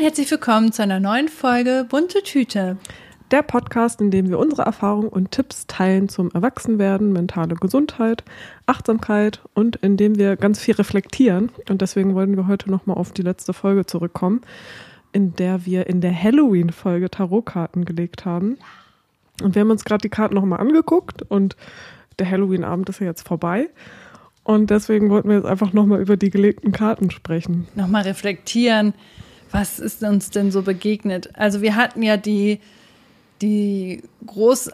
und herzlich willkommen zu einer neuen Folge Bunte Tüte. Der Podcast, in dem wir unsere Erfahrungen und Tipps teilen zum Erwachsenwerden, mentale Gesundheit, Achtsamkeit und in dem wir ganz viel reflektieren. Und deswegen wollen wir heute nochmal auf die letzte Folge zurückkommen, in der wir in der Halloween-Folge Tarotkarten gelegt haben. Und wir haben uns gerade die Karten nochmal angeguckt und der Halloween-Abend ist ja jetzt vorbei. Und deswegen wollten wir jetzt einfach nochmal über die gelegten Karten sprechen. Nochmal reflektieren, was ist uns denn so begegnet? Also wir hatten ja die, die groß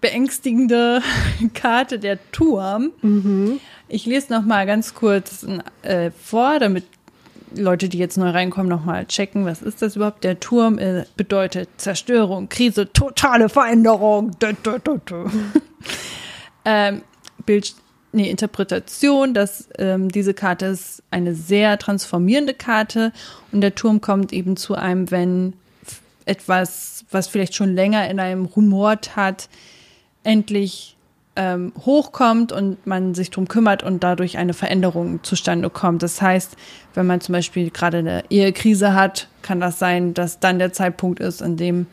beängstigende Karte der Turm. Mhm. Ich lese noch mal ganz kurz äh, vor, damit Leute, die jetzt neu reinkommen, noch mal checken, was ist das überhaupt? Der Turm äh, bedeutet Zerstörung, Krise, totale Veränderung. Dö, ähm, Bild eine Interpretation, dass ähm, diese Karte ist eine sehr transformierende Karte und der Turm kommt eben zu einem, wenn etwas, was vielleicht schon länger in einem rumort hat, endlich ähm, hochkommt und man sich drum kümmert und dadurch eine Veränderung zustande kommt. Das heißt, wenn man zum Beispiel gerade eine Ehekrise hat, kann das sein, dass dann der Zeitpunkt ist, in dem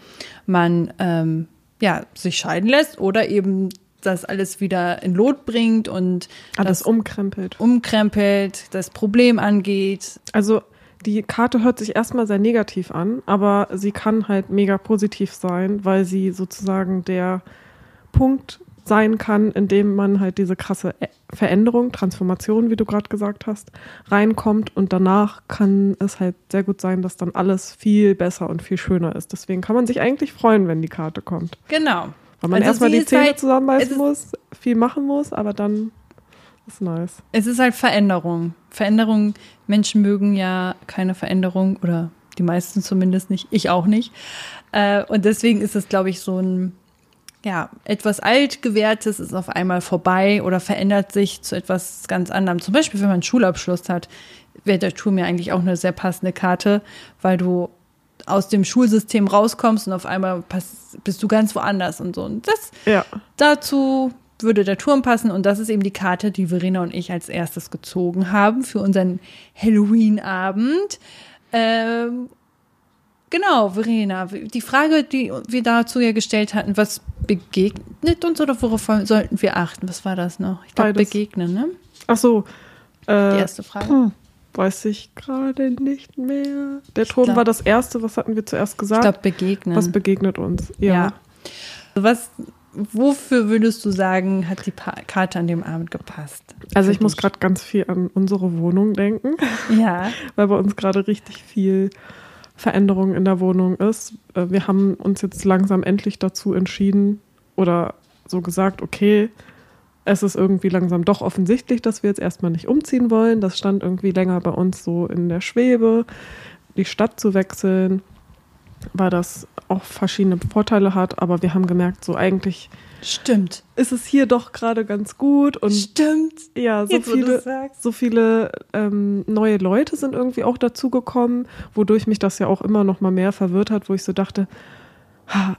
man ähm, ja, sich scheiden lässt oder eben das alles wieder in Lot bringt und alles das umkrempelt. Umkrempelt, das Problem angeht. Also die Karte hört sich erstmal sehr negativ an, aber sie kann halt mega positiv sein, weil sie sozusagen der Punkt sein kann, in dem man halt diese krasse Veränderung, Transformation, wie du gerade gesagt hast, reinkommt und danach kann es halt sehr gut sein, dass dann alles viel besser und viel schöner ist. Deswegen kann man sich eigentlich freuen, wenn die Karte kommt. Genau. Weil man also erstmal die Zähne halt, zusammenbeißen muss, viel machen muss, aber dann ist nice. Es ist halt Veränderung. Veränderung, Menschen mögen ja keine Veränderung oder die meisten zumindest nicht, ich auch nicht. Äh, und deswegen ist es, glaube ich, so ein, ja, etwas altgewährtes ist auf einmal vorbei oder verändert sich zu etwas ganz anderem. Zum Beispiel, wenn man einen Schulabschluss hat, wäre der Tour mir eigentlich auch eine sehr passende Karte, weil du aus dem Schulsystem rauskommst und auf einmal bist du ganz woanders und so. Und das ja. dazu würde der Turm passen und das ist eben die Karte, die Verena und ich als erstes gezogen haben für unseren Halloween-Abend. Ähm, genau, Verena, die Frage, die wir dazu ja gestellt hatten, was begegnet uns oder worauf sollten wir achten? Was war das noch? Ich glaube, begegnen, ne? Ach so. Äh, die erste Frage. Hm. Weiß ich gerade nicht mehr. Der Turm glaub, war das erste, was hatten wir zuerst gesagt? Ich glaube, begegnen. Was begegnet uns, ja. ja. Was, wofür würdest du sagen, hat die Karte an dem Abend gepasst? Also ich muss gerade ganz viel an unsere Wohnung denken. Ja. Weil bei uns gerade richtig viel Veränderung in der Wohnung ist. Äh, wir haben uns jetzt langsam endlich dazu entschieden oder so gesagt, okay, es ist irgendwie langsam doch offensichtlich, dass wir jetzt erstmal nicht umziehen wollen. Das stand irgendwie länger bei uns so in der Schwebe, die Stadt zu wechseln, weil das auch verschiedene Vorteile hat. Aber wir haben gemerkt, so eigentlich Stimmt. Ist es hier doch gerade ganz gut und Stimmt. Ja, so Jetzt, viele, so viele ähm, neue Leute sind irgendwie auch dazugekommen, wodurch mich das ja auch immer noch mal mehr verwirrt hat, wo ich so dachte,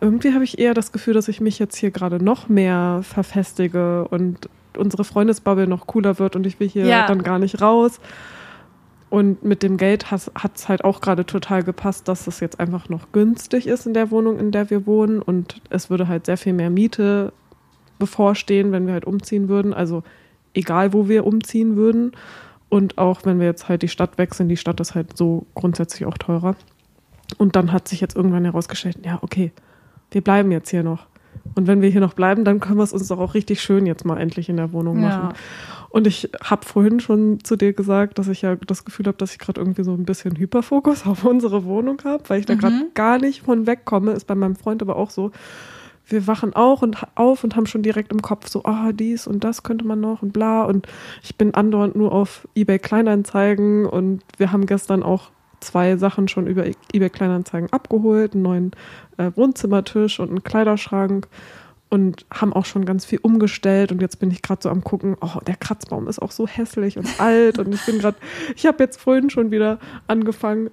irgendwie habe ich eher das Gefühl, dass ich mich jetzt hier gerade noch mehr verfestige und unsere Freundesbubble noch cooler wird und ich will hier ja. dann gar nicht raus. Und mit dem Geld hat es halt auch gerade total gepasst, dass es jetzt einfach noch günstig ist in der Wohnung, in der wir wohnen. Und es würde halt sehr viel mehr Miete bevorstehen, wenn wir halt umziehen würden. Also egal, wo wir umziehen würden. Und auch wenn wir jetzt halt die Stadt wechseln, die Stadt ist halt so grundsätzlich auch teurer. Und dann hat sich jetzt irgendwann herausgestellt, ja, okay, wir bleiben jetzt hier noch. Und wenn wir hier noch bleiben, dann können wir es uns doch auch richtig schön jetzt mal endlich in der Wohnung machen. Ja. Und ich habe vorhin schon zu dir gesagt, dass ich ja das Gefühl habe, dass ich gerade irgendwie so ein bisschen Hyperfokus auf unsere Wohnung habe, weil ich da gerade mhm. gar nicht von wegkomme. Ist bei meinem Freund aber auch so. Wir wachen auch und auf und haben schon direkt im Kopf so, ah, oh, dies und das könnte man noch und bla. Und ich bin andauernd nur auf eBay Kleinanzeigen und wir haben gestern auch zwei Sachen schon über eBay Kleinanzeigen abgeholt, einen neuen äh, Wohnzimmertisch und einen Kleiderschrank und haben auch schon ganz viel umgestellt und jetzt bin ich gerade so am gucken, oh, der Kratzbaum ist auch so hässlich und alt und ich bin gerade, ich habe jetzt vorhin schon wieder angefangen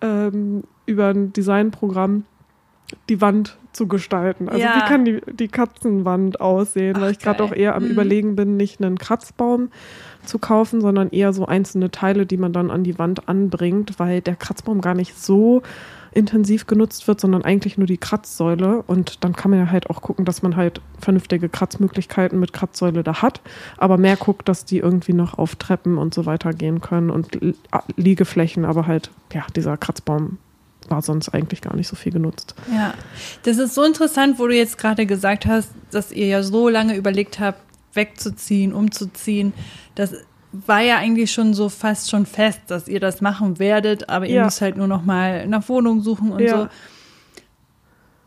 ähm, über ein Designprogramm die Wand zu gestalten. Also Ja. wie kann die, die Katzenwand aussehen? Weil Ach, ich gerade auch eher am Mhm. Überlegen bin, nicht einen Kratzbaum zu kaufen, sondern eher so einzelne Teile, die man dann an die Wand anbringt, weil der Kratzbaum gar nicht so intensiv genutzt wird, sondern eigentlich nur die Kratzsäule. Und dann kann man ja halt auch gucken, dass man halt vernünftige Kratzmöglichkeiten mit Kratzsäule da hat, aber mehr guckt, dass die irgendwie noch auf Treppen und so weiter gehen können und Li- Liegeflächen, aber halt, ja, dieser Kratzbaum war sonst eigentlich gar nicht so viel genutzt. Ja, das ist so interessant, wo du jetzt gerade gesagt hast, dass ihr ja so lange überlegt habt, wegzuziehen, umzuziehen. Das war ja eigentlich schon so fast schon fest, dass ihr das machen werdet, aber ihr Ja. müsst halt nur noch mal nach Wohnung suchen und Ja. so.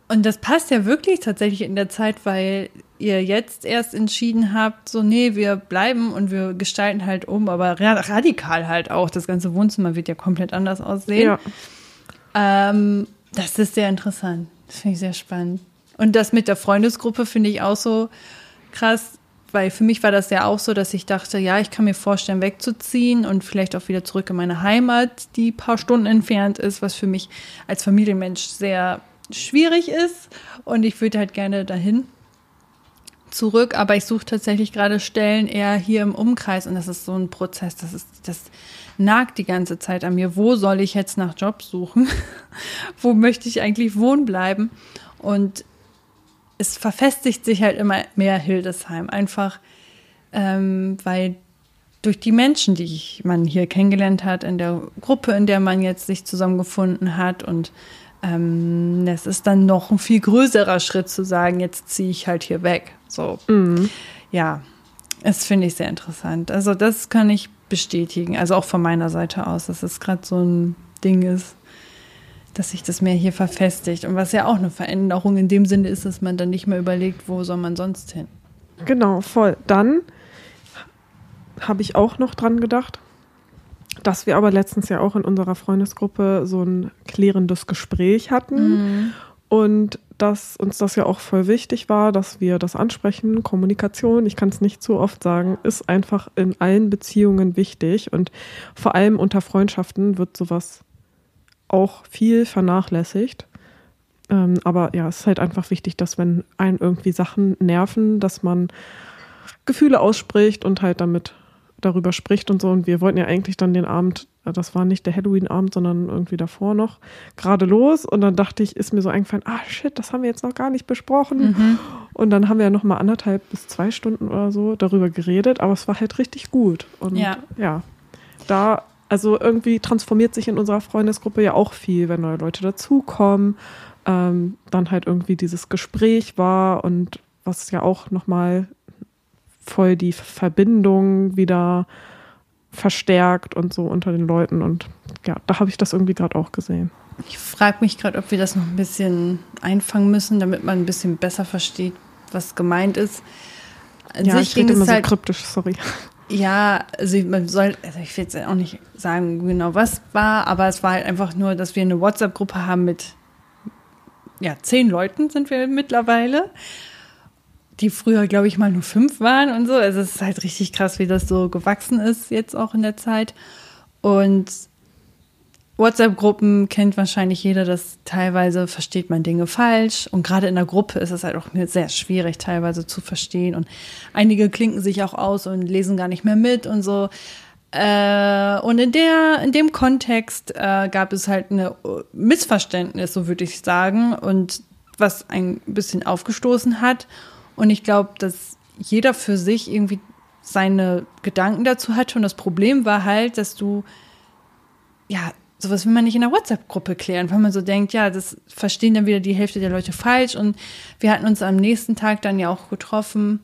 Und das passt ja wirklich tatsächlich in der Zeit, weil ihr jetzt erst entschieden habt, so, nee, wir bleiben und wir gestalten halt um, aber ra radikal halt auch. Das ganze Wohnzimmer wird ja komplett anders aussehen. Ja, Ähm, das ist sehr interessant. Das finde ich sehr spannend. Und das mit der Freundesgruppe finde ich auch so krass, weil für mich war das ja auch so, dass ich dachte, ja, ich kann mir vorstellen, wegzuziehen und vielleicht auch wieder zurück in meine Heimat, die ein paar Stunden entfernt ist, was für mich als Familienmensch sehr schwierig ist. Und ich würde halt gerne dahin zurück, aber ich suche tatsächlich gerade Stellen eher hier im Umkreis und das ist so ein Prozess, das ist, das nagt die ganze Zeit an mir. Wo soll ich jetzt nach Jobs suchen? Wo möchte ich eigentlich wohnen bleiben? Und es verfestigt sich halt immer mehr Hildesheim, einfach ähm, weil durch die Menschen, die ich, man hier kennengelernt hat, in der Gruppe, in der man jetzt sich zusammengefunden hat und ähm, es ist dann noch ein viel größerer Schritt zu sagen, jetzt ziehe ich halt hier weg. So, mhm. ja, das finde ich sehr interessant. Also das kann ich bestätigen, also auch von meiner Seite aus, dass es gerade so ein Ding ist, dass sich das mehr hier verfestigt. Und was ja auch eine Veränderung in dem Sinne ist, dass man dann nicht mehr überlegt, wo soll man sonst hin. genau, voll. Dann habe ich auch noch dran gedacht, dass wir aber letztens ja auch in unserer Freundesgruppe so ein klärendes Gespräch hatten und dass uns das ja auch voll wichtig war, dass wir das ansprechen. Kommunikation, ich kann es nicht zu oft sagen, ist einfach in allen Beziehungen wichtig und vor allem unter Freundschaften wird sowas auch viel vernachlässigt. Ähm, aber ja, es ist halt einfach wichtig, dass wenn einen irgendwie Sachen nerven, dass man Gefühle ausspricht und halt damit darüber spricht und so. Und wir wollten ja eigentlich dann den Abend, das war nicht der Halloween-Abend, sondern irgendwie davor noch, gerade los. Und dann dachte ich, ist mir so eingefallen, ah shit, das haben wir jetzt noch gar nicht besprochen. Und dann haben wir ja noch mal anderthalb bis zwei Stunden oder so darüber geredet, aber es war halt richtig gut. Und Ja. ja, da, also irgendwie transformiert sich in unserer Freundesgruppe ja auch viel, wenn neue Leute dazukommen. Ähm, dann halt irgendwie dieses Gespräch war und was ja auch nochmal voll die Verbindung wieder verstärkt und so unter den Leuten. Und ja, da habe ich das irgendwie gerade auch gesehen. Ich frage mich gerade, ob wir das noch ein bisschen einfangen müssen, damit man ein bisschen besser versteht, was gemeint ist. An ja, ich rede immer so halt kryptisch, sorry. Ja, also man soll, also ich will jetzt auch nicht sagen, genau was war, aber es war halt einfach nur, dass wir eine WhatsApp-Gruppe haben mit, ja, zehn Leuten sind wir mittlerweile, die früher, glaube ich, mal nur fünf waren und so. Also es ist halt richtig krass, wie das so gewachsen ist jetzt auch in der Zeit. Und WhatsApp-Gruppen kennt wahrscheinlich jeder, dass teilweise versteht man Dinge falsch. Und gerade in der Gruppe ist es halt auch sehr schwierig, teilweise zu verstehen. Und einige klinken sich auch aus und lesen gar nicht mehr mit und so. Äh, und in der, in dem Kontext äh, gab es halt eine Missverständnis, so würde ich sagen, und was ein bisschen aufgestoßen hat. Und ich glaube, dass jeder für sich irgendwie seine Gedanken dazu hatte. Und das Problem war halt, dass du, ja, sowas will man nicht in der WhatsApp-Gruppe klären, weil man so denkt, ja, das verstehen dann wieder die Hälfte der Leute falsch. Und wir hatten uns am nächsten Tag dann ja auch getroffen.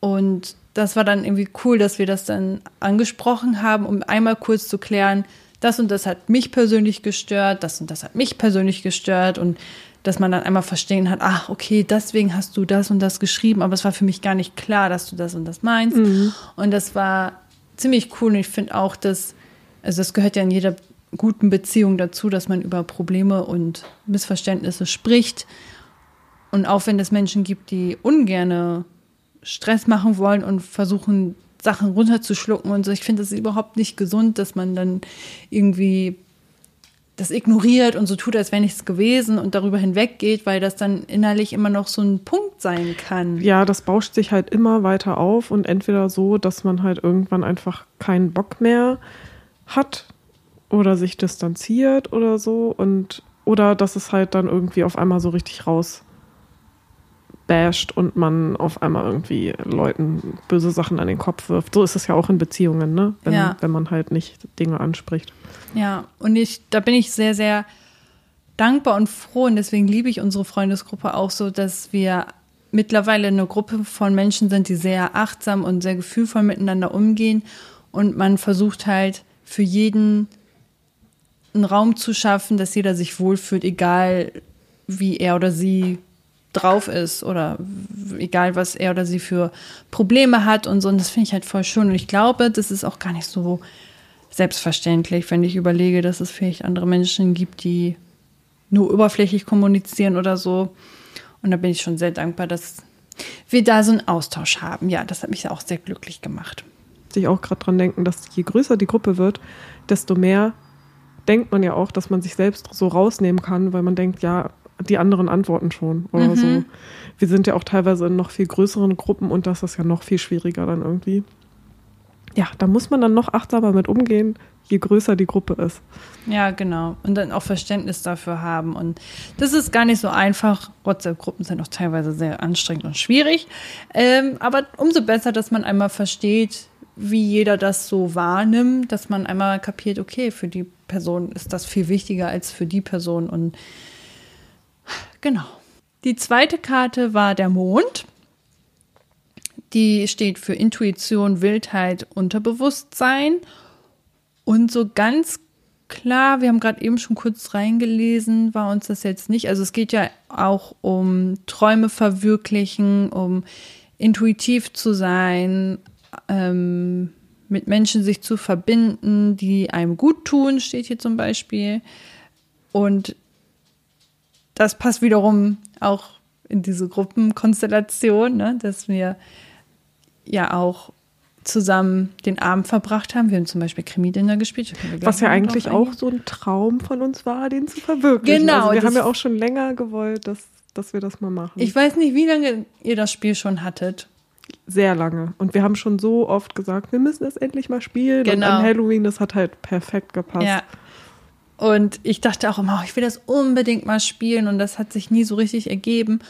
Und das war dann irgendwie cool, dass wir das dann angesprochen haben, um einmal kurz zu klären, das und das hat mich persönlich gestört, das und das hat mich persönlich gestört und dass man dann einmal verstehen hat, ach, okay, deswegen hast du das und das geschrieben, aber es war für mich gar nicht klar, dass du das und das meinst. Und das war ziemlich cool und ich finde auch, dass, also das gehört ja in jeder guten Beziehung dazu, dass man über Probleme und Missverständnisse spricht. Und auch wenn es Menschen gibt, die ungerne Stress machen wollen und versuchen, Sachen runterzuschlucken und so. Ich finde es überhaupt nicht gesund, dass man dann irgendwie das ignoriert und so tut, als wäre nichts gewesen und darüber hinweggeht, weil das dann innerlich immer noch so ein Punkt sein kann. Ja, das bauscht sich halt immer weiter auf und entweder so, dass man halt irgendwann einfach keinen Bock mehr hat oder sich distanziert oder so und oder dass es halt dann irgendwie auf einmal so richtig raus basht und man auf einmal irgendwie Leuten böse Sachen an den Kopf wirft. So ist es ja auch in Beziehungen, ne? Wenn, Ja. wenn man halt nicht Dinge anspricht. Ja, und ich, da bin ich sehr, sehr dankbar und froh und deswegen liebe ich unsere Freundesgruppe auch so, dass wir mittlerweile eine Gruppe von Menschen sind, die sehr achtsam und sehr gefühlvoll miteinander umgehen und man versucht halt für jeden einen Raum zu schaffen, dass jeder sich wohlfühlt, egal wie er oder sie drauf ist oder egal was er oder sie für Probleme hat und so. Und das finde ich halt voll schön. Und ich glaube, das ist auch gar nicht so selbstverständlich, wenn ich überlege, dass es vielleicht andere Menschen gibt, die nur oberflächlich kommunizieren oder so. Und da bin ich schon sehr dankbar, dass wir da so einen Austausch haben. Ja, das hat mich auch sehr glücklich gemacht. Sich auch gerade dran denken, dass je größer die Gruppe wird, desto mehr denkt man ja auch, dass man sich selbst so rausnehmen kann, weil man denkt, ja, die anderen antworten schon oder so. Wir sind ja auch teilweise in noch viel größeren Gruppen und das ist ja noch viel schwieriger dann irgendwie. Ja, da muss man dann noch achtsamer mit umgehen, je größer die Gruppe ist. Ja, genau. Und dann auch Verständnis dafür haben. Und das ist gar nicht so einfach. WhatsApp-Gruppen sind auch teilweise sehr anstrengend und schwierig. Ähm, aber umso besser, dass man einmal versteht, wie jeder das so wahrnimmt, dass man einmal kapiert, okay, für die Person ist das viel wichtiger als für die Person. Und genau. Die zweite Karte war der Mond. Die steht für Intuition, Wildheit, Unterbewusstsein. Und so ganz klar, wir haben gerade eben schon kurz reingelesen, war uns das jetzt nicht. Also es geht ja auch um Träume verwirklichen, um intuitiv zu sein, ähm, mit Menschen sich zu verbinden, die einem gut tun, steht hier zum Beispiel. Und das passt wiederum auch in diese Gruppenkonstellation, ne, dass wir ja auch zusammen den Abend verbracht haben. Wir haben zum Beispiel Krimi-Dinner gespielt. Was ja eigentlich auch so ein Traum von uns war, den zu verwirklichen. Genau, Also wir haben ja auch schon länger gewollt, dass, dass wir das mal machen. Ich weiß nicht, wie lange ihr das Spiel schon hattet. Sehr lange. Und wir haben schon so oft gesagt, wir müssen das endlich mal spielen. Und Genau. an Halloween, das hat halt perfekt gepasst. Ja. Und ich dachte auch immer, oh, ich will das unbedingt mal spielen und das hat sich nie so richtig ergeben.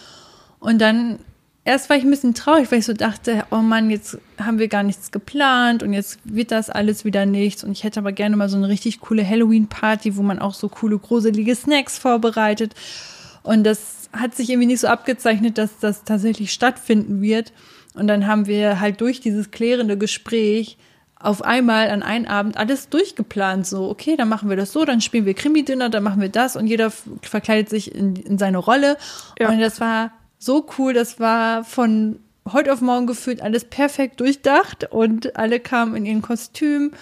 Und dann, erst war ich ein bisschen traurig, weil ich so dachte, oh Mann, jetzt haben wir gar nichts geplant und jetzt wird das alles wieder nichts. Und ich hätte aber gerne mal so eine richtig coole Halloween-Party, wo man auch so coole, gruselige Snacks vorbereitet. Und das hat sich irgendwie nicht so abgezeichnet, dass das tatsächlich stattfinden wird. Und dann haben wir halt durch dieses klärende Gespräch auf einmal an einem Abend alles durchgeplant. So, okay, dann machen wir das so, dann spielen wir Krimi-Dinner, dann machen wir das und jeder verkleidet sich in, in seine Rolle. Ja. Und das war so cool, das war von heute auf morgen gefühlt alles perfekt durchdacht und alle kamen in ihren Kostüm.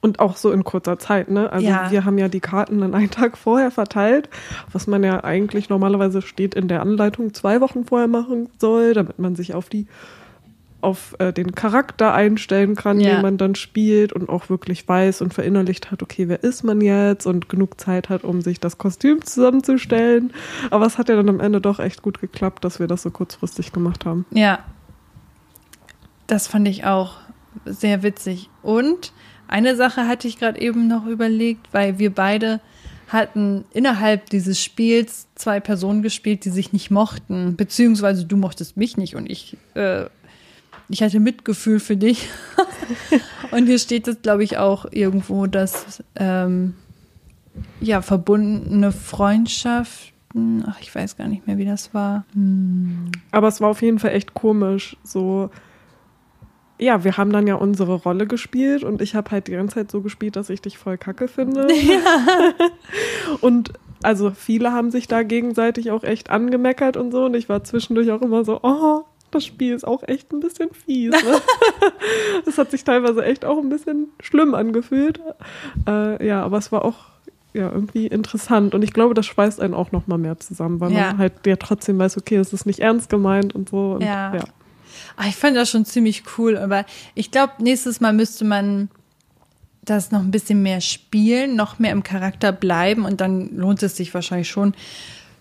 Und auch so in kurzer Zeit, ne? Also Ja. wir haben ja die Karten dann einen Tag vorher verteilt, was man ja eigentlich normalerweise steht in der Anleitung zwei Wochen vorher machen soll, damit man sich auf die auf äh, den Charakter einstellen kann, Ja. den man dann spielt und auch wirklich weiß und verinnerlicht hat, okay, wer ist man jetzt und genug Zeit hat, um sich das Kostüm zusammenzustellen. Aber es hat ja dann am Ende doch echt gut geklappt, dass wir das so kurzfristig gemacht haben. Ja, das fand ich auch sehr witzig. Und eine Sache hatte ich gerade eben noch überlegt, weil wir beide hatten innerhalb dieses Spiels zwei Personen gespielt, die sich nicht mochten, beziehungsweise du mochtest mich nicht und ich, äh, ich hatte Mitgefühl für dich. und hier steht es, glaube ich, auch irgendwo, dass ähm, ja verbundene Freundschaften, ach, ich weiß gar nicht mehr, wie das war. Hm. Aber es war auf jeden Fall echt komisch. So, ja, wir haben dann ja unsere Rolle gespielt und ich habe halt die ganze Zeit so gespielt, dass ich dich voll kacke finde. und also viele haben sich da gegenseitig auch echt angemeckert und so und ich war zwischendurch auch immer so, oh, das Spiel ist auch echt ein bisschen fies. Ne? das hat sich teilweise echt auch ein bisschen schlimm angefühlt. Äh, ja, aber es war auch ja, irgendwie interessant. Und ich glaube, das schweißt einen auch noch mal mehr zusammen, weil Ja. man halt ja trotzdem weiß, okay, es ist nicht ernst gemeint und so. Und, Ja. ja. Ah, ich fand das schon ziemlich cool, aber ich glaube, nächstes Mal müsste man das noch ein bisschen mehr spielen, noch mehr im Charakter bleiben und dann lohnt es sich wahrscheinlich schon,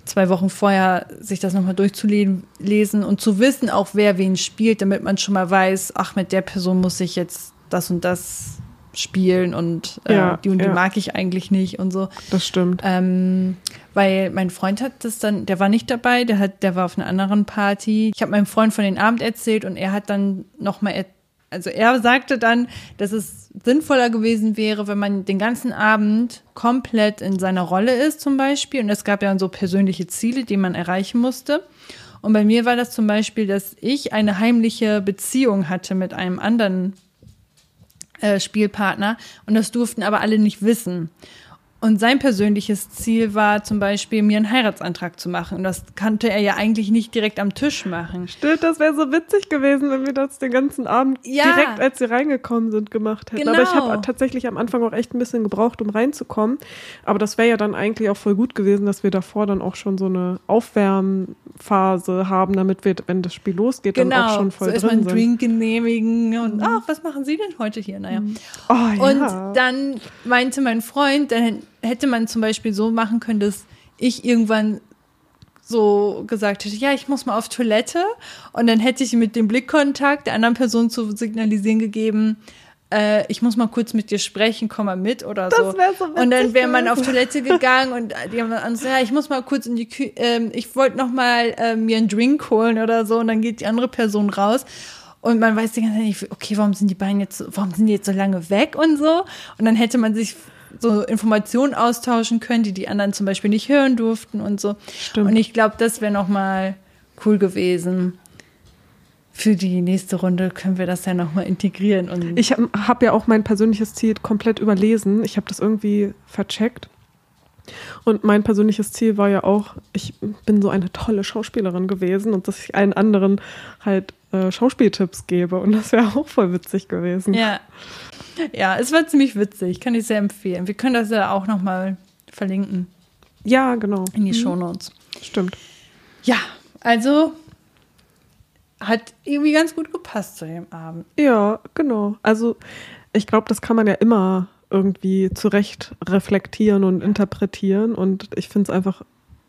zwei Wochen vorher sich das nochmal durchzulesen und zu wissen, auch wer wen spielt, damit man schon mal weiß, ach, mit der Person muss ich jetzt das und das spielen und äh, ja, die und die ja. mag ich eigentlich nicht und so. Das stimmt. Ähm, weil mein Freund hat das dann, der war nicht dabei, der hat, der war auf einer anderen Party. Ich habe meinem Freund von den Abend erzählt und er hat dann nochmal, also er sagte dann, dass es sinnvoller gewesen wäre, wenn man den ganzen Abend komplett in seiner Rolle ist zum Beispiel. Und es gab ja so persönliche Ziele, die man erreichen musste. Und bei mir war das zum Beispiel, dass ich eine heimliche Beziehung hatte mit einem anderen äh, Spielpartner und das durften aber alle nicht wissen. Und sein persönliches Ziel war zum Beispiel, mir einen Heiratsantrag zu machen. Und das konnte er ja eigentlich nicht direkt am Tisch machen. Stimmt, das wäre so witzig gewesen, wenn wir das den ganzen Abend ja. direkt, als sie reingekommen sind, gemacht hätten. Genau. Aber ich habe genau. tatsächlich am Anfang auch echt ein bisschen gebraucht, um reinzukommen. Aber das wäre ja dann eigentlich auch voll gut gewesen, dass wir davor dann auch schon so eine Aufwärmphase haben, damit wir, wenn das Spiel losgeht, genau. dann auch schon voll so drin sind. Genau, Drink genehmigen und, mhm. ach, was machen Sie denn heute hier? Naja. Oh, ja. Und dann meinte mein Freund, dann hätte man zum Beispiel so machen können, dass ich irgendwann so gesagt hätte, ja, ich muss mal auf Toilette. Und dann hätte ich mit dem Blickkontakt der anderen Person zu signalisieren gegeben, äh, ich muss mal kurz mit dir sprechen, komm mal mit oder so. Das so und dann wäre man auf Toilette gegangen und die haben dann so, ja, ich muss mal kurz in die Küche, ähm, ich wollte noch mal äh, mir einen Drink holen oder so. Und dann geht die andere Person raus und man weiß die ganze Zeit nicht, okay, warum sind die beiden jetzt, warum sind die jetzt so lange weg und so? Und dann hätte man sich so Informationen austauschen können, die die anderen zum Beispiel nicht hören durften und so. Stimmt. Und ich glaube, das wäre noch mal cool gewesen. Für die nächste Runde können wir das ja noch mal integrieren. Und ich habe hab ja auch mein persönliches Ziel komplett überlesen. Ich habe das irgendwie vercheckt. Und mein persönliches Ziel war ja auch, ich bin so eine tolle Schauspielerin gewesen und dass ich allen anderen halt äh, Schauspieltipps gebe. Und das wäre auch voll witzig gewesen. Ja. Ja, es war ziemlich witzig. Kann ich sehr empfehlen. Wir können das ja auch nochmal verlinken. Ja, genau. In die mhm. Shownotes. Stimmt. Ja, also hat irgendwie ganz gut gepasst zu dem Abend. Ja, genau. Also ich glaube, das kann man ja immer irgendwie zurecht reflektieren und interpretieren. Und ich finde es einfach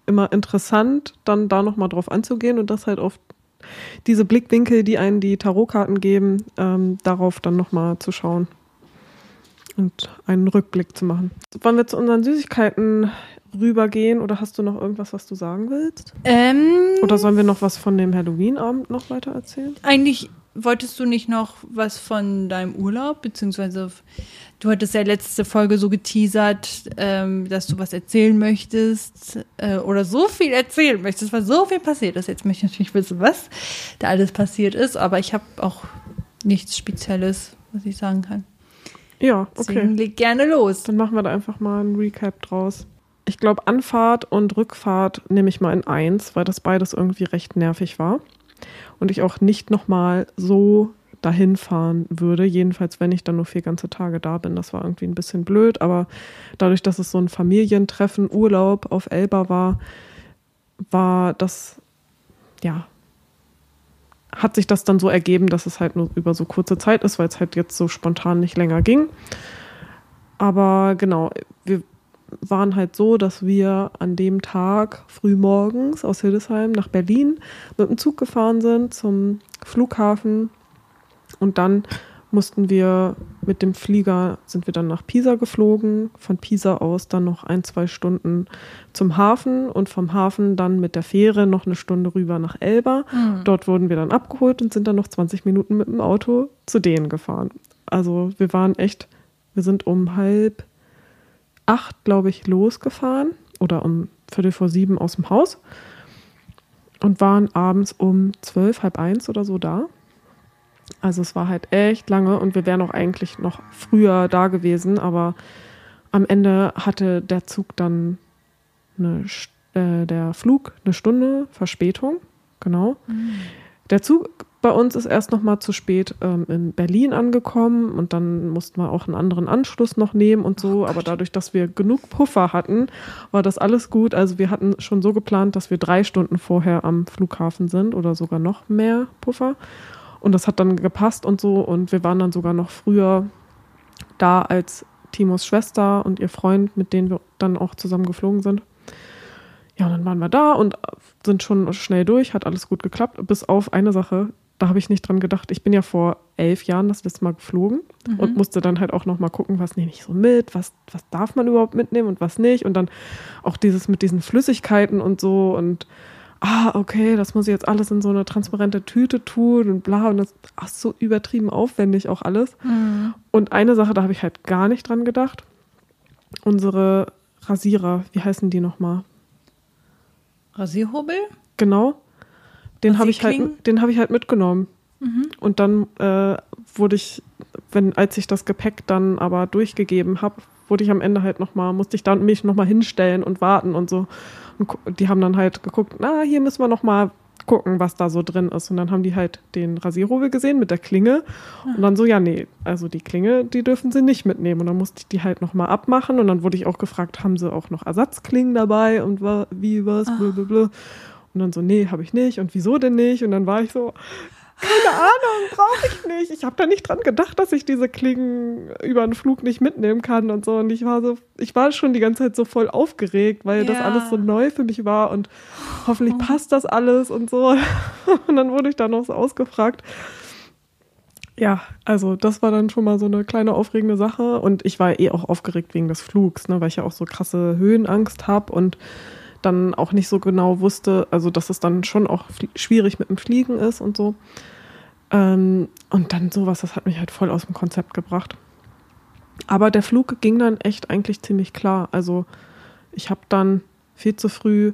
immer interessant, dann da nochmal drauf anzugehen und das halt auf diese Blickwinkel, die einen die Tarotkarten geben, ähm, darauf dann nochmal zu schauen und einen Rückblick zu machen. Wollen wir zu unseren Süßigkeiten rübergehen oder hast du noch irgendwas, was du sagen willst? Ähm, oder sollen wir noch was von dem Halloween-Abend noch weiter erzählen? Eigentlich wolltest du nicht noch was von deinem Urlaub, beziehungsweise du hattest ja letzte Folge so geteasert, ähm, dass du was erzählen möchtest äh, oder so viel erzählen möchtest, weil so viel passiert ist. Jetzt möchte ich natürlich wissen, was da alles passiert ist, aber ich habe auch nichts Spezielles, was ich sagen kann. Ja, okay. Deswegen leg gerne los. Dann machen wir da einfach mal ein Recap draus. Ich glaube, Anfahrt und Rückfahrt nehme ich mal in eins, weil das beides irgendwie recht nervig war. Und ich auch nicht nochmal so dahin fahren würde. Jedenfalls, wenn ich dann nur vier ganze Tage da bin. Das war irgendwie ein bisschen blöd, aber dadurch, dass es so ein Familientreffen, Urlaub auf Elba war, war das, ja, hat sich das dann so ergeben, dass es halt nur über so kurze Zeit ist, weil es halt jetzt so spontan nicht länger ging. Aber genau, wir waren halt so, dass wir an dem Tag frühmorgens aus Hildesheim nach Berlin mit dem Zug gefahren sind zum Flughafen und dann mussten wir mit dem Flieger, sind wir dann nach Pisa geflogen, von Pisa aus dann noch ein, zwei Stunden zum Hafen und vom Hafen dann mit der Fähre noch eine Stunde rüber nach Elba. Mhm. Dort wurden wir dann abgeholt und sind dann noch 20 Minuten mit dem Auto zu denen gefahren. Also wir waren echt, wir sind um halb acht, glaube ich, losgefahren oder um Viertel vor sieben aus dem Haus und waren abends um zwölf, halb eins oder so da. Also es war halt echt lange und wir wären auch eigentlich noch früher da gewesen, aber am Ende hatte der Zug dann eine, äh, der Flug eine Stunde Verspätung, genau. Mhm. Der Zug bei uns ist erst noch mal zu spät ähm, in Berlin angekommen und dann mussten wir auch einen anderen Anschluss noch nehmen und so. Oh aber dadurch, dass wir genug Puffer hatten, war das alles gut. Also wir hatten schon so geplant, dass wir drei Stunden vorher am Flughafen sind oder sogar noch mehr Puffer. Und das hat dann gepasst und so. Und wir waren dann sogar noch früher da als Timos Schwester und ihr Freund, mit denen wir dann auch zusammen geflogen sind. Ja, und dann waren wir da und sind schon schnell durch, hat alles gut geklappt, bis auf eine Sache, da habe ich nicht dran gedacht. Ich bin ja vor elf Jahren das letzte Mal geflogen mhm. und musste dann halt auch nochmal gucken, was nehme ich so mit, was, was darf man überhaupt mitnehmen und was nicht. Und dann auch dieses mit diesen Flüssigkeiten und so und ah, okay, das muss ich jetzt alles in so eine transparente Tüte tun und bla. Und das ist so übertrieben aufwendig auch alles. Mhm. Und eine Sache, da habe ich halt gar nicht dran gedacht. Unsere Rasierer, wie heißen die nochmal? Rasierhobel? Genau. Den habe ich, halt, hab ich halt mitgenommen. Mhm. Und dann äh, wurde ich, wenn, als ich das Gepäck dann aber durchgegeben habe, wurde ich am Ende halt nochmal, musste ich dann mich nochmal hinstellen und warten und so. Und die haben dann halt geguckt, na, hier müssen wir nochmal gucken, was da so drin ist. Und dann haben die halt den Rasierhobel gesehen mit der Klinge. Und dann so, ja, nee, also die Klinge, die dürfen sie nicht mitnehmen. Und dann musste ich die halt nochmal abmachen. Und dann wurde ich auch gefragt, haben sie auch noch Ersatzklingen dabei und wie, was, blablabla. Und dann so, nee, habe ich nicht. Und wieso denn nicht? Und dann war ich so, keine Ahnung, brauche ich nicht. Ich habe da nicht dran gedacht, dass ich diese Klingen über einen Flug nicht mitnehmen kann und so. Und ich war so, ich war schon die ganze Zeit so voll aufgeregt, weil ja. das alles so neu für mich war und hoffentlich oh. passt das alles und so. Und dann wurde ich da noch so ausgefragt. Ja, also das war dann schon mal so eine kleine aufregende Sache. Und ich war eh auch aufgeregt wegen des Flugs, ne, weil ich ja auch so krasse Höhenangst habe und dann auch nicht so genau wusste, also dass es dann schon auch schwierig mit dem Fliegen ist und so. Ähm, und dann sowas, das hat mich halt voll aus dem Konzept gebracht. Aber der Flug ging dann echt eigentlich ziemlich klar. Also ich habe dann viel zu früh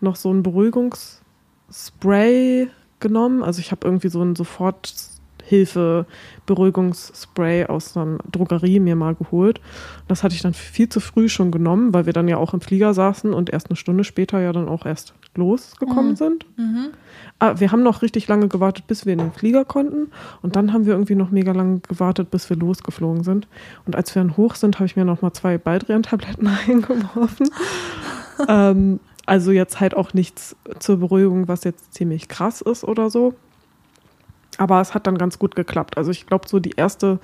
noch so ein Beruhigungsspray genommen. Also ich habe irgendwie so ein sofort Hilfe Beruhigungsspray aus einer Drogerie mir mal geholt. Das hatte ich dann viel zu früh schon genommen, weil wir dann ja auch im Flieger saßen und erst eine Stunde später ja dann auch erst losgekommen mhm. sind. Mhm. Ah, wir haben noch richtig lange gewartet, bis wir in den Flieger konnten. Und dann haben wir irgendwie noch mega lange gewartet, bis wir losgeflogen sind. Und als wir dann hoch sind, habe ich mir noch mal zwei Baldrian-Tabletten eingeworfen. ähm, also jetzt halt auch nichts zur Beruhigung, was jetzt ziemlich krass ist oder so. Aber es hat dann ganz gut geklappt. Also ich glaube, so die erste,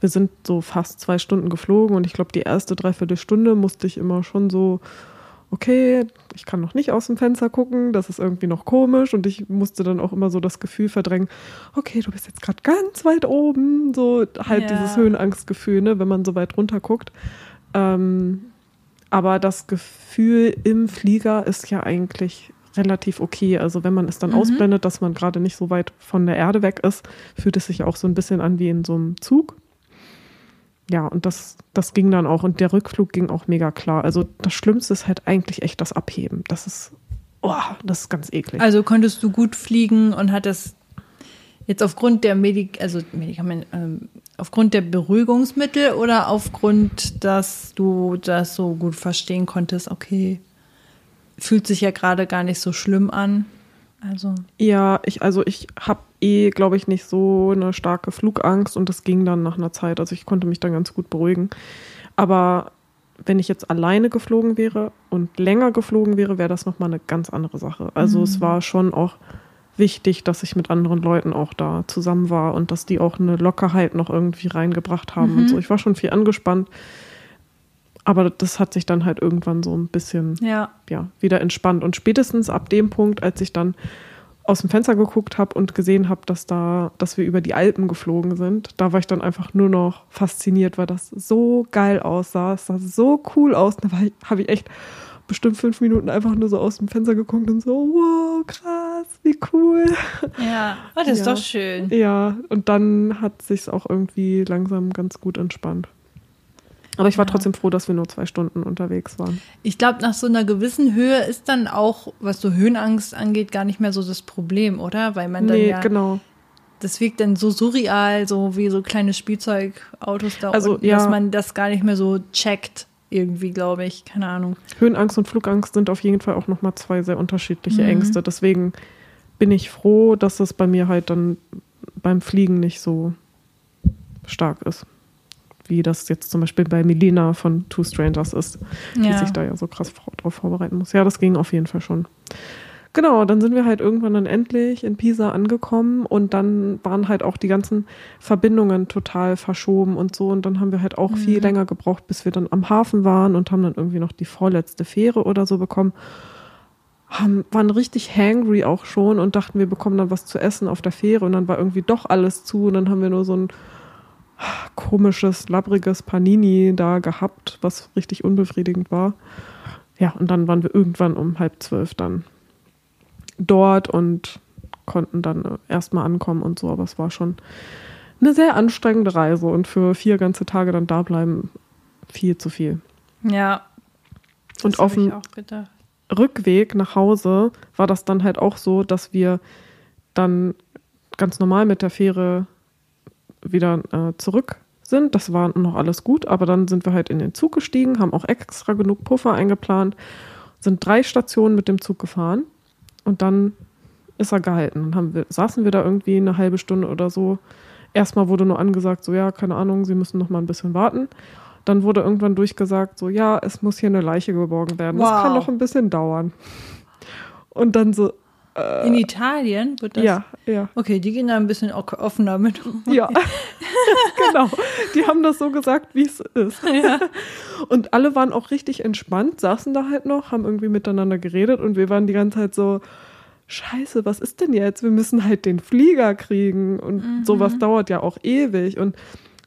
wir sind so fast zwei Stunden geflogen und ich glaube, die erste Dreiviertelstunde musste ich immer schon so, okay, ich kann noch nicht aus dem Fenster gucken, das ist irgendwie noch komisch und ich musste dann auch immer so das Gefühl verdrängen, okay, du bist jetzt gerade ganz weit oben, so halt ja. dieses Höhenangstgefühl, ne, wenn man so weit runter guckt. Ähm, aber das Gefühl im Flieger ist ja eigentlich relativ okay. Also wenn man es dann mhm. ausblendet, dass man gerade nicht so weit von der Erde weg ist, fühlt es sich auch so ein bisschen an wie in so einem Zug. Ja, und das, das ging dann auch. Und der Rückflug ging auch mega klar. Also das Schlimmste ist halt eigentlich echt das Abheben. Das ist, oh, das ist ganz eklig. Also konntest du gut fliegen und hattest jetzt aufgrund der Medik also Medikament, ähm, aufgrund der Beruhigungsmittel oder aufgrund, dass du das so gut verstehen konntest, okay, fühlt sich ja gerade gar nicht so schlimm an. Also. Ja, ich, also ich habe eh, glaube ich, nicht so eine starke Flugangst und das ging dann nach einer Zeit. Also ich konnte mich dann ganz gut beruhigen. Aber wenn ich jetzt alleine geflogen wäre und länger geflogen wäre, wäre das nochmal eine ganz andere Sache. Also mhm. es war schon auch wichtig, dass ich mit anderen Leuten auch da zusammen war und dass die auch eine Lockerheit noch irgendwie reingebracht haben mhm. und so. Ich war schon viel angespannt. Aber das hat sich dann halt irgendwann so ein bisschen ja. Ja, wieder entspannt. Und spätestens ab dem Punkt, als ich dann aus dem Fenster geguckt habe und gesehen habe, dass da, dass wir über die Alpen geflogen sind, da war ich dann einfach nur noch fasziniert, weil das so geil aussah. Es sah so cool aus. Da habe ich echt bestimmt fünf Minuten einfach nur so aus dem Fenster geguckt und so, wow, krass, wie cool. Ja, oh, das ja. ist doch schön. Ja, und dann hat sich auch irgendwie langsam ganz gut entspannt. Aber ich war trotzdem froh, dass wir nur zwei Stunden unterwegs waren. Ich glaube, nach so einer gewissen Höhe ist dann auch, was so Höhenangst angeht, gar nicht mehr so das Problem, oder? Weil man dann nee, ja. genau. Das wirkt dann so surreal, so wie so kleine Spielzeugautos da also, unten, ja. dass man das gar nicht mehr so checkt, irgendwie, glaube ich. Keine Ahnung. Höhenangst und Flugangst sind auf jeden Fall auch nochmal zwei sehr unterschiedliche mhm. Ängste. Deswegen bin ich froh, dass es bei mir halt dann beim Fliegen nicht so stark ist wie das jetzt zum Beispiel bei Melina von Two Strangers ist, ja. die sich da ja so krass drauf vorbereiten muss. Ja, das ging auf jeden Fall schon Genau, dann sind wir halt irgendwann dann endlich in Pisa angekommen und dann waren halt auch die ganzen Verbindungen total verschoben und so. Und dann haben wir halt auch mhm. viel länger gebraucht, bis wir dann am Hafen waren und haben dann irgendwie noch die vorletzte Fähre oder so bekommen. Haben, waren richtig hangry auch schon und dachten, wir bekommen dann was zu essen auf der Fähre und dann war irgendwie doch alles zu und dann haben wir nur so ein komisches, labbriges Panini da gehabt, was richtig unbefriedigend war. Ja, und dann waren wir irgendwann um halb zwölf dann dort und konnten dann erstmal ankommen und so, aber es war schon eine sehr anstrengende Reise und für vier ganze Tage dann da bleiben viel zu viel. Ja. Und auf dem Rückweg nach Hause war das dann halt auch so, dass wir dann ganz normal mit der Fähre wieder äh, zurück sind. Das war noch alles gut, aber dann sind wir halt in den Zug gestiegen, haben auch extra genug Puffer eingeplant, sind drei Stationen mit dem Zug gefahren und dann ist er gehalten. Dann wir, saßen wir da irgendwie eine halbe Stunde oder so. Erstmal wurde nur angesagt, so ja, keine Ahnung, Sie müssen noch mal ein bisschen warten. Dann wurde irgendwann durchgesagt, so ja, es muss hier eine Leiche geborgen werden. Wow. Das kann noch ein bisschen dauern. Und dann so, äh, In Italien wird das? Ja, ja. Okay, die gehen da ein bisschen offener mit um. Ja, genau. Die haben das so gesagt, wie es ist. Ja. Und alle waren auch richtig entspannt, saßen da halt noch, haben irgendwie miteinander geredet und wir waren die ganze Zeit so, Scheiße, was ist denn jetzt? Wir müssen halt den Flieger kriegen und mhm. sowas dauert ja auch ewig. Und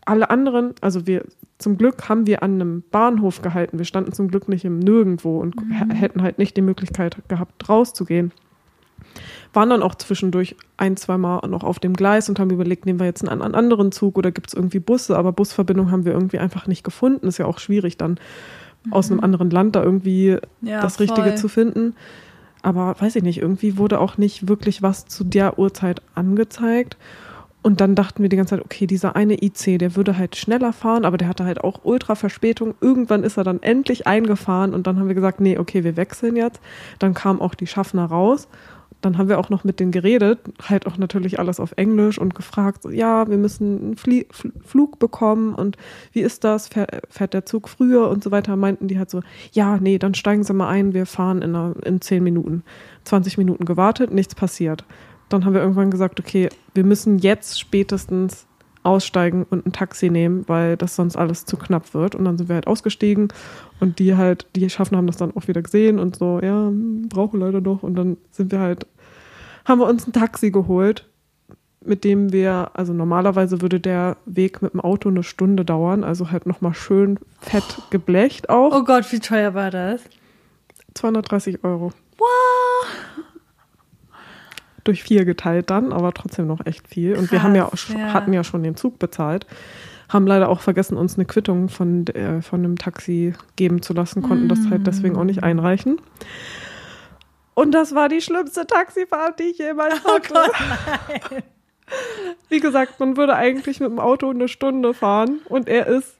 alle anderen, also wir, zum Glück haben wir an einem Bahnhof gehalten. Wir standen zum Glück nicht im Nirgendwo und mhm. hätten halt nicht die Möglichkeit gehabt, rauszugehen waren dann auch zwischendurch ein, zwei Mal noch auf dem Gleis und haben überlegt, nehmen wir jetzt einen, einen anderen Zug oder gibt es irgendwie Busse, aber Busverbindung haben wir irgendwie einfach nicht gefunden. Ist ja auch schwierig, dann mhm. aus einem mhm. anderen Land da irgendwie ja, das Richtige voll. zu finden. Aber weiß ich nicht, irgendwie wurde auch nicht wirklich was zu der Uhrzeit angezeigt. Und dann dachten wir die ganze Zeit, okay, dieser eine IC, der würde halt schneller fahren, aber der hatte halt auch Ultra-Verspätung. Irgendwann ist er dann endlich eingefahren und dann haben wir gesagt, nee, okay, wir wechseln jetzt. Dann kam auch die Schaffner raus dann haben wir auch noch mit denen geredet, halt auch natürlich alles auf Englisch und gefragt, ja, wir müssen einen Flie Flug bekommen und wie ist das, fährt, der Zug früher und so weiter, meinten die halt so, ja, nee, dann steigen Sie mal ein, wir fahren in, einer, in zehn Minuten. 20 Minuten gewartet, nichts passiert. Dann haben wir irgendwann gesagt, okay, wir müssen jetzt spätestens aussteigen und ein Taxi nehmen, weil das sonst alles zu knapp wird. Und dann sind wir halt ausgestiegen und die halt, die Schaffner haben das dann auch wieder gesehen und so, ja, brauche leider noch. Und dann sind wir halt haben wir uns ein Taxi geholt, mit dem wir, also normalerweise würde der Weg mit dem Auto eine Stunde dauern, also halt nochmal schön fett geblecht auch. Oh Gott, wie teuer war das? 230 Euro. Wow. Durch vier geteilt dann, aber trotzdem noch echt viel. Und Krass, wir haben ja, ja, hatten ja schon den Zug bezahlt. Haben leider auch vergessen, uns eine Quittung von, äh, von einem Taxi geben zu lassen, konnten mm. das halt deswegen auch nicht einreichen. Und das war die schlimmste Taxifahrt, die ich jemals oh hatte. Oh Gott, nein. Wie gesagt, man würde eigentlich mit dem Auto eine Stunde fahren und er ist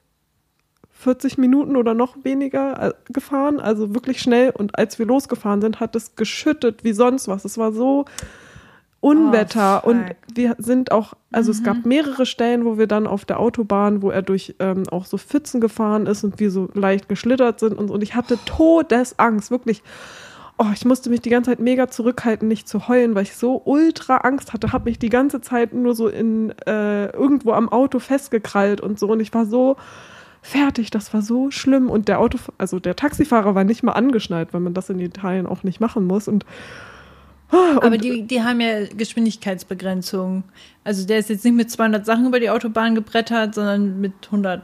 40 Minuten oder noch weniger äh, gefahren, also wirklich schnell. Und als wir losgefahren sind, hat es geschüttet wie sonst was. Es war so Unwetter. Oh, und wir sind auch, also mhm. es gab mhm. mehrere Stellen, wo wir dann auf der Autobahn, wo er durch ähm, auch so Pfützen gefahren ist und wir so leicht geschlittert sind und, und ich hatte Todesangst, wirklich. Oh, ich musste mich die ganze Zeit mega zurückhalten, nicht zu heulen, weil ich so ultra Angst hatte, habe mich die ganze Zeit nur so in äh, irgendwo am Auto festgekrallt und so. Und ich war so fertig, das war so schlimm. Und der Auto, also der Taxifahrer war nicht mal angeschnallt, weil man das in Italien auch nicht machen muss. Und Aber die, die haben ja Geschwindigkeitsbegrenzung. Also der ist jetzt nicht mit 200 Sachen über die Autobahn gebrettert, sondern mit 100.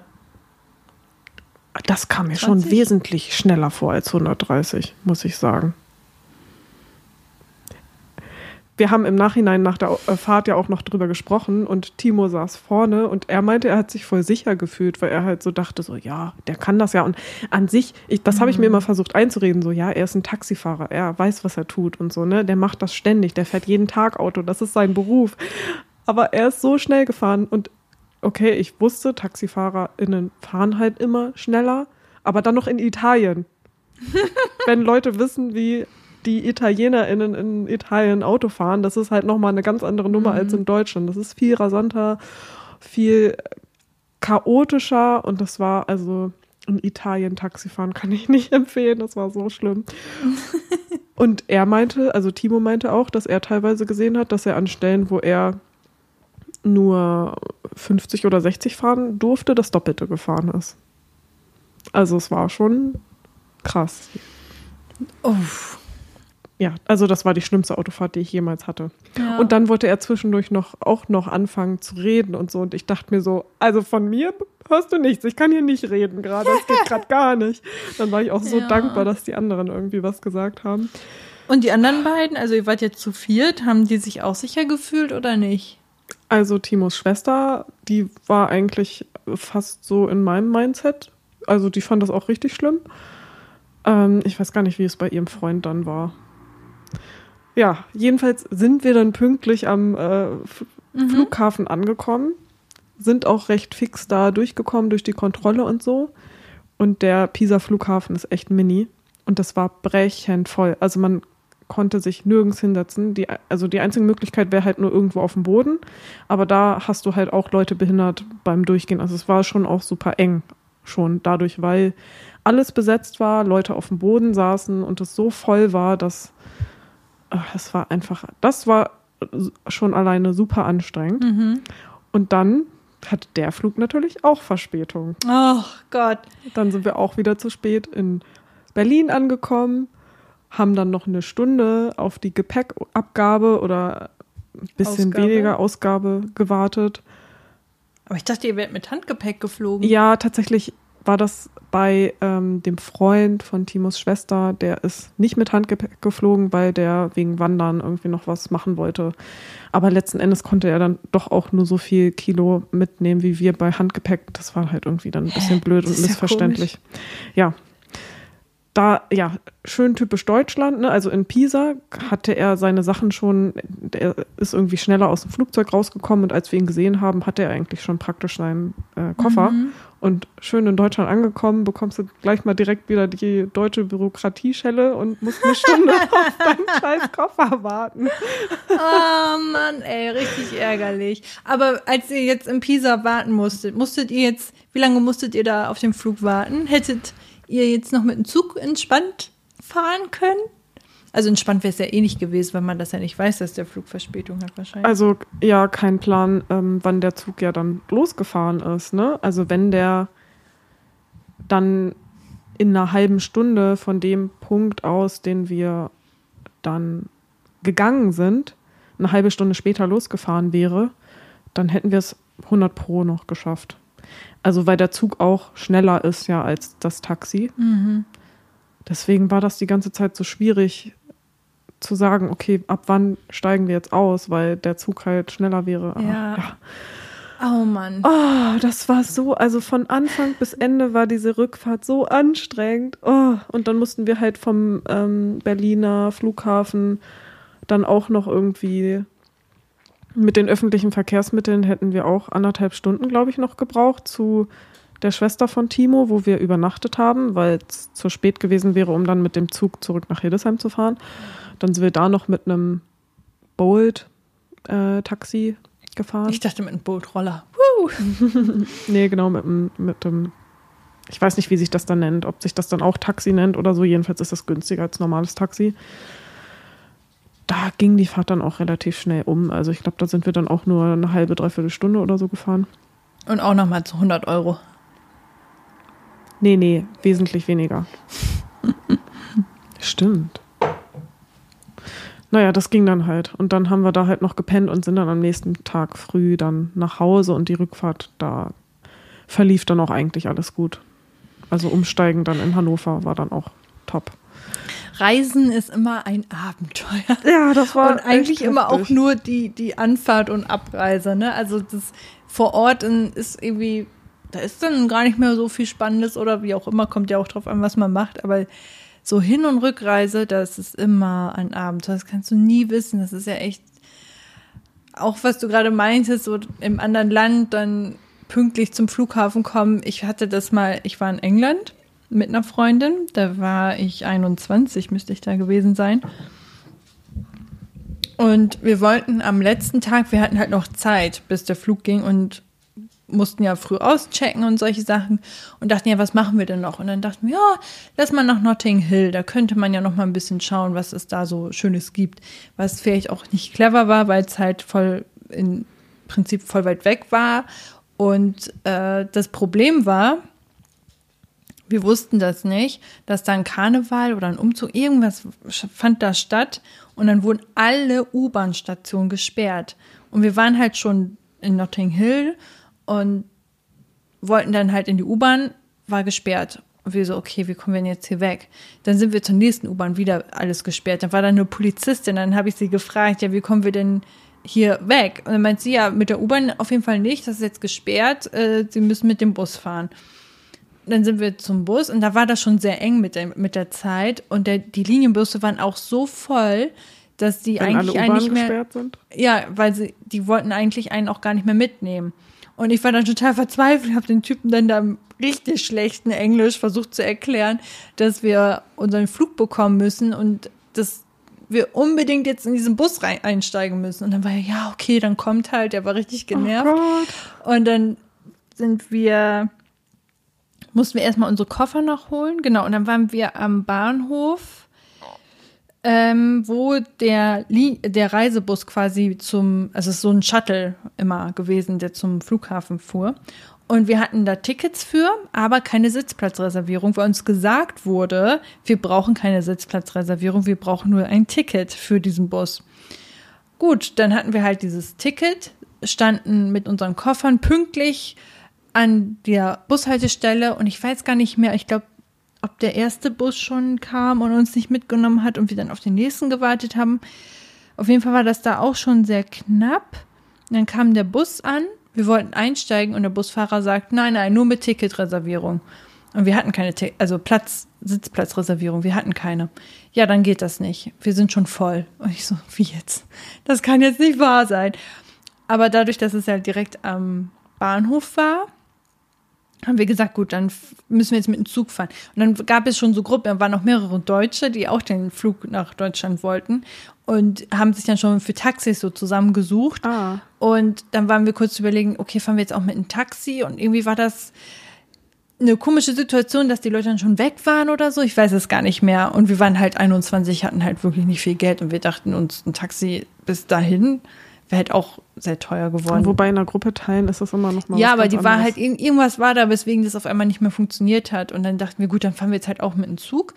Das kam mir 20? schon wesentlich schneller vor als 130, muss ich sagen wir haben im Nachhinein nach der äh, Fahrt ja auch noch drüber gesprochen und Timo saß vorne und er meinte, er hat sich voll sicher gefühlt, weil er halt so dachte, so ja, der kann das ja. Und an sich, ich, das habe ich mir mhm. immer versucht einzureden, so ja, er ist ein Taxifahrer, er weiß, was er tut und so, ne? Der macht das ständig, der fährt jeden Tag Auto, das ist sein Beruf. Aber er ist so schnell gefahren und okay, ich wusste, TaxifahrerInnen fahren halt immer schneller, aber dann noch in Italien. Wenn Leute wissen, wie die ItalienerInnen in Italien Auto fahren, das ist halt nochmal eine ganz andere Nummer mhm. als in Deutschland. Das ist viel rasanter, viel chaotischer und das war also in Italien Taxifahren kann ich nicht empfehlen, das war so schlimm. Und er meinte, also Timo meinte auch, dass er teilweise gesehen hat, dass er an Stellen, wo er nur 50 oder 60 fahren durfte, das Doppelte gefahren ist. Also es war schon krass. Uff. Ja, also das war die schlimmste Autofahrt, die ich jemals hatte. Ja. Und dann wollte er zwischendurch noch auch noch anfangen zu reden und so. Und ich dachte mir so, also von mir hörst du nichts. Ich kann hier nicht reden gerade. Das geht gerade gar nicht. Dann war ich auch so Ja. dankbar, dass die anderen irgendwie was gesagt haben. Und die anderen beiden, also ihr wart jetzt zu viert, haben die sich auch sicher gefühlt oder nicht? Also Timos Schwester, die war eigentlich fast so in meinem Mindset. Also die fand das auch richtig schlimm. Ähm, ich weiß gar nicht, wie es bei ihrem Freund dann war. Ja, jedenfalls sind wir dann pünktlich am äh, F Flughafen angekommen, sind auch recht fix da durchgekommen durch die Kontrolle und so. Und der Pisa Flughafen ist echt mini und das war brechend voll. Also man konnte sich nirgends hinsetzen. Die, also die einzige Möglichkeit wäre halt nur irgendwo auf dem Boden. Aber da hast du halt auch Leute behindert beim Durchgehen. Also es war schon auch super eng schon dadurch, weil alles besetzt war, Leute auf dem Boden saßen und es so voll war, dass es war einfach, das war schon alleine super anstrengend. Mhm. Und dann hatte der Flug natürlich auch Verspätung. Oh Gott. Dann sind wir auch wieder zu spät in Berlin angekommen, haben dann noch eine Stunde auf die Gepäckabgabe oder ein bisschen Ausgabe. weniger Ausgabe gewartet. Aber ich dachte, ihr werdet mit Handgepäck geflogen. Ja, tatsächlich war das bei ähm, dem Freund von Timos Schwester, der ist nicht mit Handgepäck geflogen, weil der wegen Wandern irgendwie noch was machen wollte. Aber letzten Endes konnte er dann doch auch nur so viel Kilo mitnehmen wie wir bei Handgepäck. Das war halt irgendwie dann ein bisschen blöd und missverständlich. Ja. Da, ja, schön typisch Deutschland, ne? Also in Pisa hatte er seine Sachen schon, der ist irgendwie schneller aus dem Flugzeug rausgekommen und als wir ihn gesehen haben, hatte er eigentlich schon praktisch seinen äh, Koffer. Mhm. Und schön in Deutschland angekommen, bekommst du gleich mal direkt wieder die deutsche Bürokratieschelle und musst eine Stunde auf deinen scheiß Koffer warten. Oh Mann, ey, richtig ärgerlich. Aber als ihr jetzt in Pisa warten musstet, musstet ihr jetzt, wie lange musstet ihr da auf dem Flug warten? Hättet ihr jetzt noch mit dem Zug entspannt fahren können? Also entspannt wäre es ja eh nicht gewesen, weil man das ja nicht weiß, dass der Flug Verspätung hat wahrscheinlich. Also ja, kein Plan, ähm, wann der Zug ja dann losgefahren ist. Ne? Also wenn der dann in einer halben Stunde von dem Punkt aus, den wir dann gegangen sind, eine halbe Stunde später losgefahren wäre, dann hätten wir es 100 pro noch geschafft. Also weil der Zug auch schneller ist ja als das Taxi. Mhm. Deswegen war das die ganze Zeit so schwierig zu sagen, okay, ab wann steigen wir jetzt aus, weil der Zug halt schneller wäre. Aber, Ja. Oh Mann. Oh, das war so, also von Anfang bis Ende war diese Rückfahrt so anstrengend. Oh, und dann mussten wir halt vom ähm, Berliner Flughafen dann auch noch irgendwie mit den öffentlichen Verkehrsmitteln hätten wir auch anderthalb Stunden, glaube ich, noch gebraucht zu der Schwester von Timo, wo wir übernachtet haben, weil es zu spät gewesen wäre, um dann mit dem Zug zurück nach Hildesheim zu fahren. Dann sind wir da noch mit einem Bolt-Taxi gefahren. Ich dachte mit einem Bootroller. Nee, genau, mit dem, mit dem, ich weiß nicht, wie sich das dann nennt, ob sich das dann auch Taxi nennt oder so. Jedenfalls ist das günstiger als normales Taxi. Da ging die Fahrt dann auch relativ schnell um. Also ich glaube, da sind wir dann auch nur eine halbe, dreiviertel Stunde oder so gefahren. Und auch nochmal zu 100 Euro. Nee, nee, wesentlich weniger. Stimmt. Naja, das ging dann halt. Und dann haben wir da halt noch gepennt und sind dann am nächsten Tag früh dann nach Hause und die Rückfahrt, da verlief dann auch eigentlich alles gut. Also umsteigen dann in Hannover war dann auch top. Reisen ist immer ein Abenteuer. Ja, das Und eigentlich immer auch nur die, die Anfahrt und Abreise, ne? Also das vor Ort ist irgendwie, da ist dann gar nicht mehr so viel Spannendes oder wie auch immer, kommt ja auch drauf an, was man macht, aber so Hin- und Rückreise, das ist immer ein Abenteuer. Das kannst du nie wissen. Das ist ja echt, auch was du gerade meintest, so im anderen Land dann pünktlich zum Flughafen kommen. Ich hatte das mal, ich war in England mit einer Freundin, da war ich 21, müsste ich da gewesen sein. Und wir wollten am letzten Tag, wir hatten halt noch Zeit, bis der Flug ging und mussten ja früh auschecken und solche Sachen und dachten ja, was machen wir denn noch? Und dann dachten wir, ja, lass mal nach Notting Hill, da könnte man ja noch mal ein bisschen schauen, was es da so Schönes gibt. Was vielleicht auch nicht clever war, weil es halt voll im Prinzip voll weit weg war. Und äh, das Problem war, wir wussten das nicht, dass da ein Karneval oder ein Umzug, irgendwas fand da statt und dann wurden alle U-Bahn-Stationen gesperrt. Und wir waren halt schon in Notting Hill und wollten dann halt in die U-Bahn, war gesperrt. Und wir so, okay, wie kommen wir denn jetzt hier weg? Dann sind wir zur nächsten U-Bahn, wieder alles gesperrt. Dann war da eine Polizistin, dann habe ich sie gefragt, ja, wie kommen wir denn hier weg? Und dann meint sie, ja, mit der U-Bahn auf jeden Fall nicht, das ist jetzt gesperrt, äh, sie müssen mit dem Bus fahren. Dann sind wir zum Bus und da war das schon sehr eng mit der, mit der Zeit und der, die Linienbusse waren auch so voll, dass die Wenn eigentlich eigentlich mehr gesperrt sind? ja, weil sie, die wollten eigentlich einen auch gar nicht mehr mitnehmen. Und ich war dann total verzweifelt, habe den Typen dann da im richtig schlechten Englisch versucht zu erklären, dass wir unseren Flug bekommen müssen und dass wir unbedingt jetzt in diesen Bus rein, einsteigen müssen. Und dann war er, ja, okay, dann kommt halt, der war richtig genervt. Oh. Und dann sind wir, mussten wir erstmal unsere Koffer noch holen. Genau, und dann waren wir am Bahnhof, ähm, wo der, der Reisebus quasi zum, also es ist so ein Shuttle immer gewesen, der zum Flughafen fuhr. Und wir hatten da Tickets für, aber keine Sitzplatzreservierung, weil uns gesagt wurde, wir brauchen keine Sitzplatzreservierung, wir brauchen nur ein Ticket für diesen Bus. Gut, dann hatten wir halt dieses Ticket, standen mit unseren Koffern pünktlich an der Bushaltestelle und ich weiß gar nicht mehr, ich glaube, ob der erste Bus schon kam und uns nicht mitgenommen hat und wir dann auf den nächsten gewartet haben. Auf jeden Fall war das da auch schon sehr knapp. Und dann kam der Bus an, wir wollten einsteigen und der Busfahrer sagt, nein, nein, nur mit Ticketreservierung. Und wir hatten keine, Ti- also Platz, Sitzplatzreservierung, wir hatten keine. Ja, dann geht das nicht. Wir sind schon voll. Und ich so, wie jetzt? Das kann jetzt nicht wahr sein. Aber dadurch, dass es halt direkt am Bahnhof war, haben wir gesagt, gut, dann müssen wir jetzt mit dem Zug fahren. Und dann gab es schon so Gruppen, da waren noch mehrere Deutsche, die auch den Flug nach Deutschland wollten und haben sich dann schon für Taxis so zusammengesucht. Ah. Und dann waren wir kurz zu überlegen, okay, fahren wir jetzt auch mit einem Taxi? Und irgendwie war das eine komische Situation, dass die Leute dann schon weg waren oder so. Ich weiß es gar nicht mehr. Und wir waren halt 21, hatten halt wirklich nicht viel Geld und wir dachten uns, ein Taxi bis dahin wäre halt auch sehr teuer geworden. Wobei in einer Gruppe teilen ist das immer noch mal Ja, aber die war anderes. halt, irg- irgendwas war da, weswegen das auf einmal nicht mehr funktioniert hat. Und dann dachten wir, gut, dann fahren wir jetzt halt auch mit dem Zug.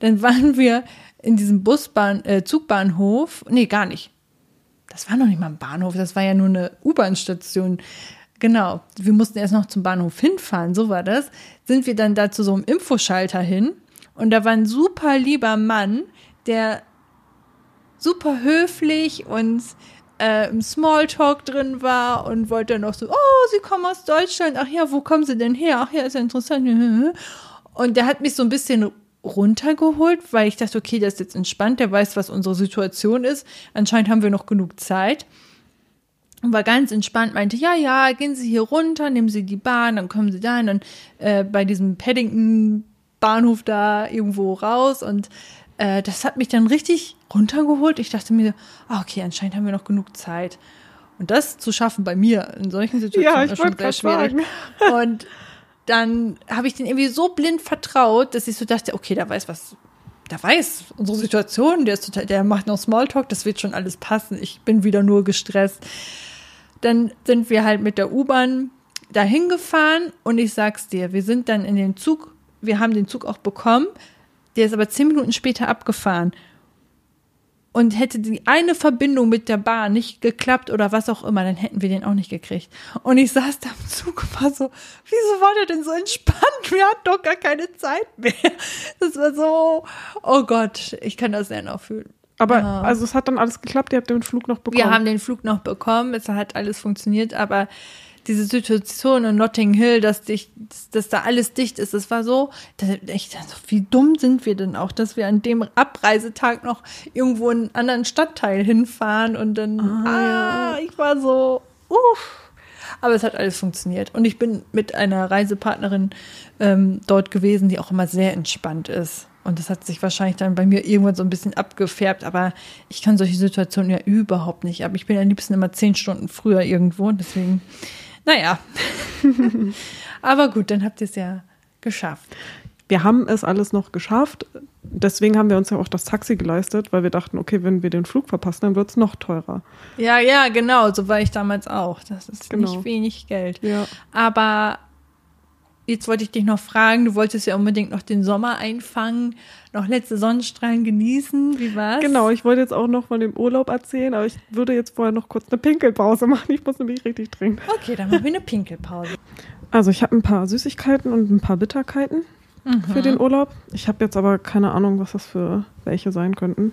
Dann waren wir in diesem Busbahn, äh, Zugbahnhof. Nee, gar nicht. Das war noch nicht mal ein Bahnhof, das war ja nur eine U-Bahn-Station. Genau. Wir mussten erst noch zum Bahnhof hinfahren, so war das. Sind wir dann da zu so einem Infoschalter hin. Und da war ein super lieber Mann, der super höflich und äh, im Smalltalk drin war und wollte dann auch so, oh, Sie kommen aus Deutschland, ach ja, wo kommen Sie denn her? Ach ja, ist ja interessant. Und der hat mich so ein bisschen runtergeholt, weil ich dachte, okay, der ist jetzt entspannt, der weiß, was unsere Situation ist. Anscheinend haben wir noch genug Zeit. Und war ganz entspannt, meinte, ja, ja, gehen Sie hier runter, nehmen Sie die Bahn, dann kommen Sie da und dann äh, bei diesem Paddington-Bahnhof da irgendwo raus. Und äh, das hat mich dann richtig runtergeholt. Ich dachte mir, ah, okay, anscheinend haben wir noch genug Zeit. Und das zu schaffen bei mir in solchen Situationen Ja, ich ist schon sehr schwierig. Und dann habe ich den irgendwie so blind vertraut, dass ich so dachte, okay, der weiß was, der weiß unsere Situation, der ist total, der macht noch Smalltalk, das wird schon alles passen. Ich bin wieder nur gestresst. Dann sind wir halt mit der U-Bahn dahin gefahren und ich sag's dir, wir sind dann in den Zug, wir haben den Zug auch bekommen, der ist aber zehn Minuten später abgefahren. Und hätte die eine Verbindung mit der Bahn nicht geklappt oder was auch immer, dann hätten wir den auch nicht gekriegt. Und ich saß da im Zug und war so, wieso war der denn so entspannt? Wir hatten doch gar keine Zeit mehr. Das war so, oh Gott, ich kann das sehr noch fühlen. Aber Ja. also es hat dann alles geklappt, ihr habt den Flug noch bekommen. Wir haben den Flug noch bekommen, es hat alles funktioniert, aber diese Situation in Notting Hill, dass, dich, dass, dass da alles dicht ist, das war so, da, ich dachte, so, wie dumm sind wir denn auch, dass wir an dem Abreisetag noch irgendwo in einen anderen Stadtteil hinfahren und dann, ah, ich war so, uff. Aber es hat alles funktioniert. Und ich bin mit einer Reisepartnerin ähm, dort gewesen, die auch immer sehr entspannt ist. Und das hat sich wahrscheinlich dann bei mir irgendwann so ein bisschen abgefärbt. Aber ich kann solche Situationen ja überhaupt nicht. Aber ich bin am liebsten immer zehn Stunden früher irgendwo. Und deswegen, Naja. Aber gut, dann habt ihr es ja geschafft. Wir haben es alles noch geschafft. Deswegen haben wir uns ja auch das Taxi geleistet, weil wir dachten, okay, wenn wir den Flug verpassen, dann wird es noch teurer. Ja, ja, genau. So war ich damals auch. Das ist Genau. nicht wenig Geld. Ja. Aber jetzt wollte ich dich noch fragen, du wolltest ja unbedingt noch den Sommer einfangen, noch letzte Sonnenstrahlen genießen. Wie war's? Genau, ich wollte jetzt auch noch von dem Urlaub erzählen, aber ich würde jetzt vorher noch kurz eine Pinkelpause machen. Ich muss nämlich richtig trinken. Okay, dann machen wir eine Pinkelpause. Also ich habe ein paar Süßigkeiten und ein paar Bitterkeiten für den Urlaub. Ich habe jetzt aber keine Ahnung, was das für welche sein könnten.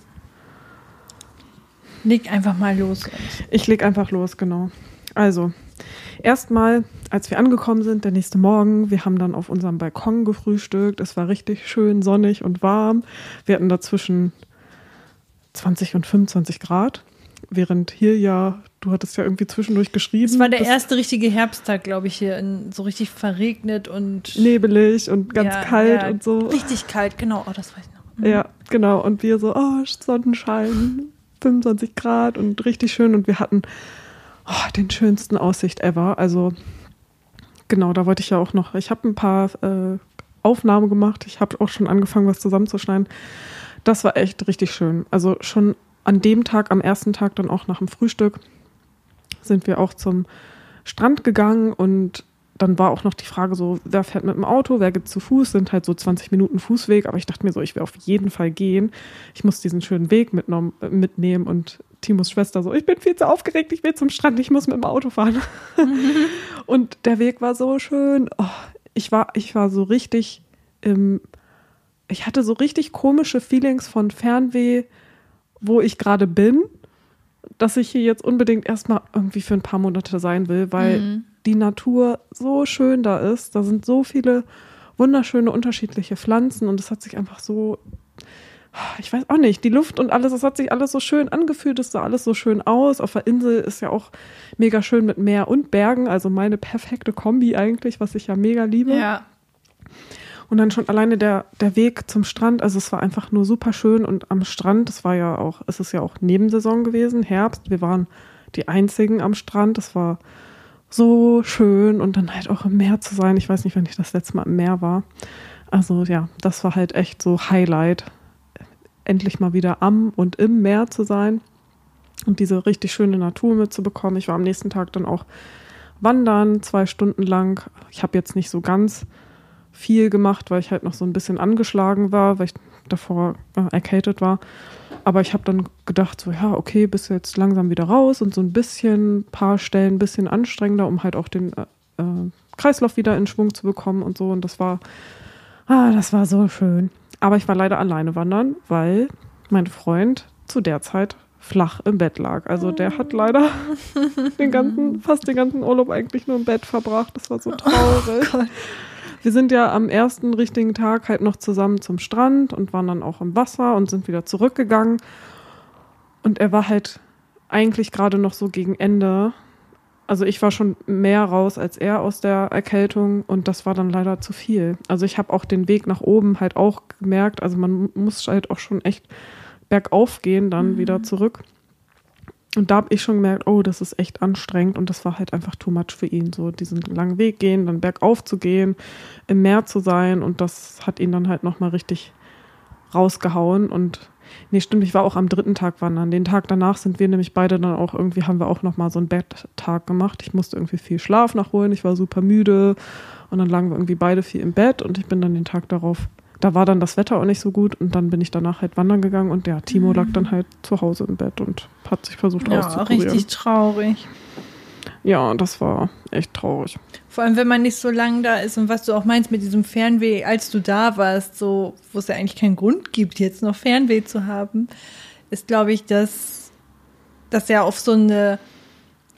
Leg einfach mal los. Ich leg einfach los, genau. Also, erstmal, als wir angekommen sind, der nächste Morgen, wir haben dann auf unserem Balkon gefrühstückt. Es war richtig schön sonnig und warm. Wir hatten dazwischen 20 und 25 Grad, während hier ja, du hattest ja irgendwie zwischendurch geschrieben. Es war der erste richtige Herbsttag, glaube ich, hier. In, so richtig verregnet und nebelig und ganz Ja, kalt ja, und so. Richtig kalt, genau. Oh, das weiß ich noch. Ja, genau. Und wir so, oh, Sonnenschein, 25 Grad und richtig schön. Und wir hatten oh, den schönsten Aussicht ever. Also, genau, da wollte ich ja auch noch, ich habe ein paar äh, Aufnahmen gemacht. Ich habe auch schon angefangen, was zusammenzuschneiden. Das war echt richtig schön. Also schon an dem Tag, am ersten Tag, dann auch nach dem Frühstück, sind wir auch zum Strand gegangen und dann war auch noch die Frage so, wer fährt mit dem Auto, wer geht zu Fuß, sind halt so 20 Minuten Fußweg, aber ich dachte mir so, ich will auf jeden Fall gehen. Ich muss diesen schönen Weg mitnehmen und Timos Schwester so, ich bin viel zu aufgeregt, ich will zum Strand, ich muss mit dem Auto fahren. und der Weg war so schön. Oh, ich war, ich war so richtig im, ich hatte so richtig komische Feelings von Fernweh, wo ich gerade bin, dass ich hier jetzt unbedingt erstmal irgendwie für ein paar Monate sein will, weil Mhm. die Natur so schön da ist. Da sind so viele wunderschöne unterschiedliche Pflanzen und es hat sich einfach so, ich weiß auch nicht, die Luft und alles, es hat sich alles so schön angefühlt, es sah alles so schön aus. Auf der Insel ist ja auch mega schön mit Meer und Bergen, also meine perfekte Kombi eigentlich, was ich ja mega liebe. Ja. Und dann schon alleine der, der Weg zum Strand, also es war einfach nur super schön und am Strand, es war ja auch, es ist ja auch Nebensaison gewesen, Herbst, wir waren die einzigen am Strand, es war so schön und dann halt auch im Meer zu sein. Ich weiß nicht, wann ich das letzte Mal im Meer war. Also ja, das war halt echt so Highlight, endlich mal wieder am und im Meer zu sein und diese richtig schöne Natur mitzubekommen. Ich war am nächsten Tag dann auch wandern, zwei Stunden lang. Ich habe jetzt nicht so ganz viel gemacht, weil ich halt noch so ein bisschen angeschlagen war, weil ich davor äh, erkältet war. Aber ich habe dann gedacht, so ja, okay, bist du jetzt langsam wieder raus und so ein bisschen, paar Stellen ein bisschen anstrengender, um halt auch den äh, äh, Kreislauf wieder in Schwung zu bekommen und so. Und das war, ah, das war so schön. Aber ich war leider alleine wandern, weil mein Freund zu der Zeit flach im Bett lag. Also der hat leider den ganzen, fast den ganzen Urlaub eigentlich nur im Bett verbracht. Das war so traurig. Wir sind ja am ersten richtigen Tag halt noch zusammen zum Strand und waren dann auch im Wasser und sind wieder zurückgegangen. Und er war halt eigentlich gerade noch so gegen Ende. Also ich war schon mehr raus als er aus der Erkältung und das war dann leider zu viel. Also ich habe auch den Weg nach oben halt auch gemerkt. Also man muss halt auch schon echt bergauf gehen, dann wieder zurück. Und da habe ich schon gemerkt, oh, das ist echt anstrengend und das war halt einfach too much für ihn, so diesen langen Weg gehen, dann bergauf zu gehen, im Meer zu sein und das hat ihn dann halt nochmal richtig rausgehauen und nee, stimmt, ich war auch am dritten Tag wandern. Den Tag danach sind wir nämlich beide dann auch irgendwie, haben wir auch nochmal so einen Betttag gemacht. Ich musste irgendwie viel Schlaf nachholen, ich war super müde und dann lagen wir irgendwie beide viel im Bett und ich bin dann den Tag darauf da war dann das Wetter auch nicht so gut und dann bin ich danach halt wandern gegangen und ja, Timo lag dann halt zu Hause im Bett und hat sich versucht Ja, auszukurieren. richtig traurig. Ja, das war echt traurig. Vor allem, wenn man nicht so lange da ist und was du auch meinst mit diesem Fernweh, als du da warst, so, wo es ja eigentlich keinen Grund gibt, jetzt noch Fernweh zu haben, ist, glaube ich, dass das ja auf so eine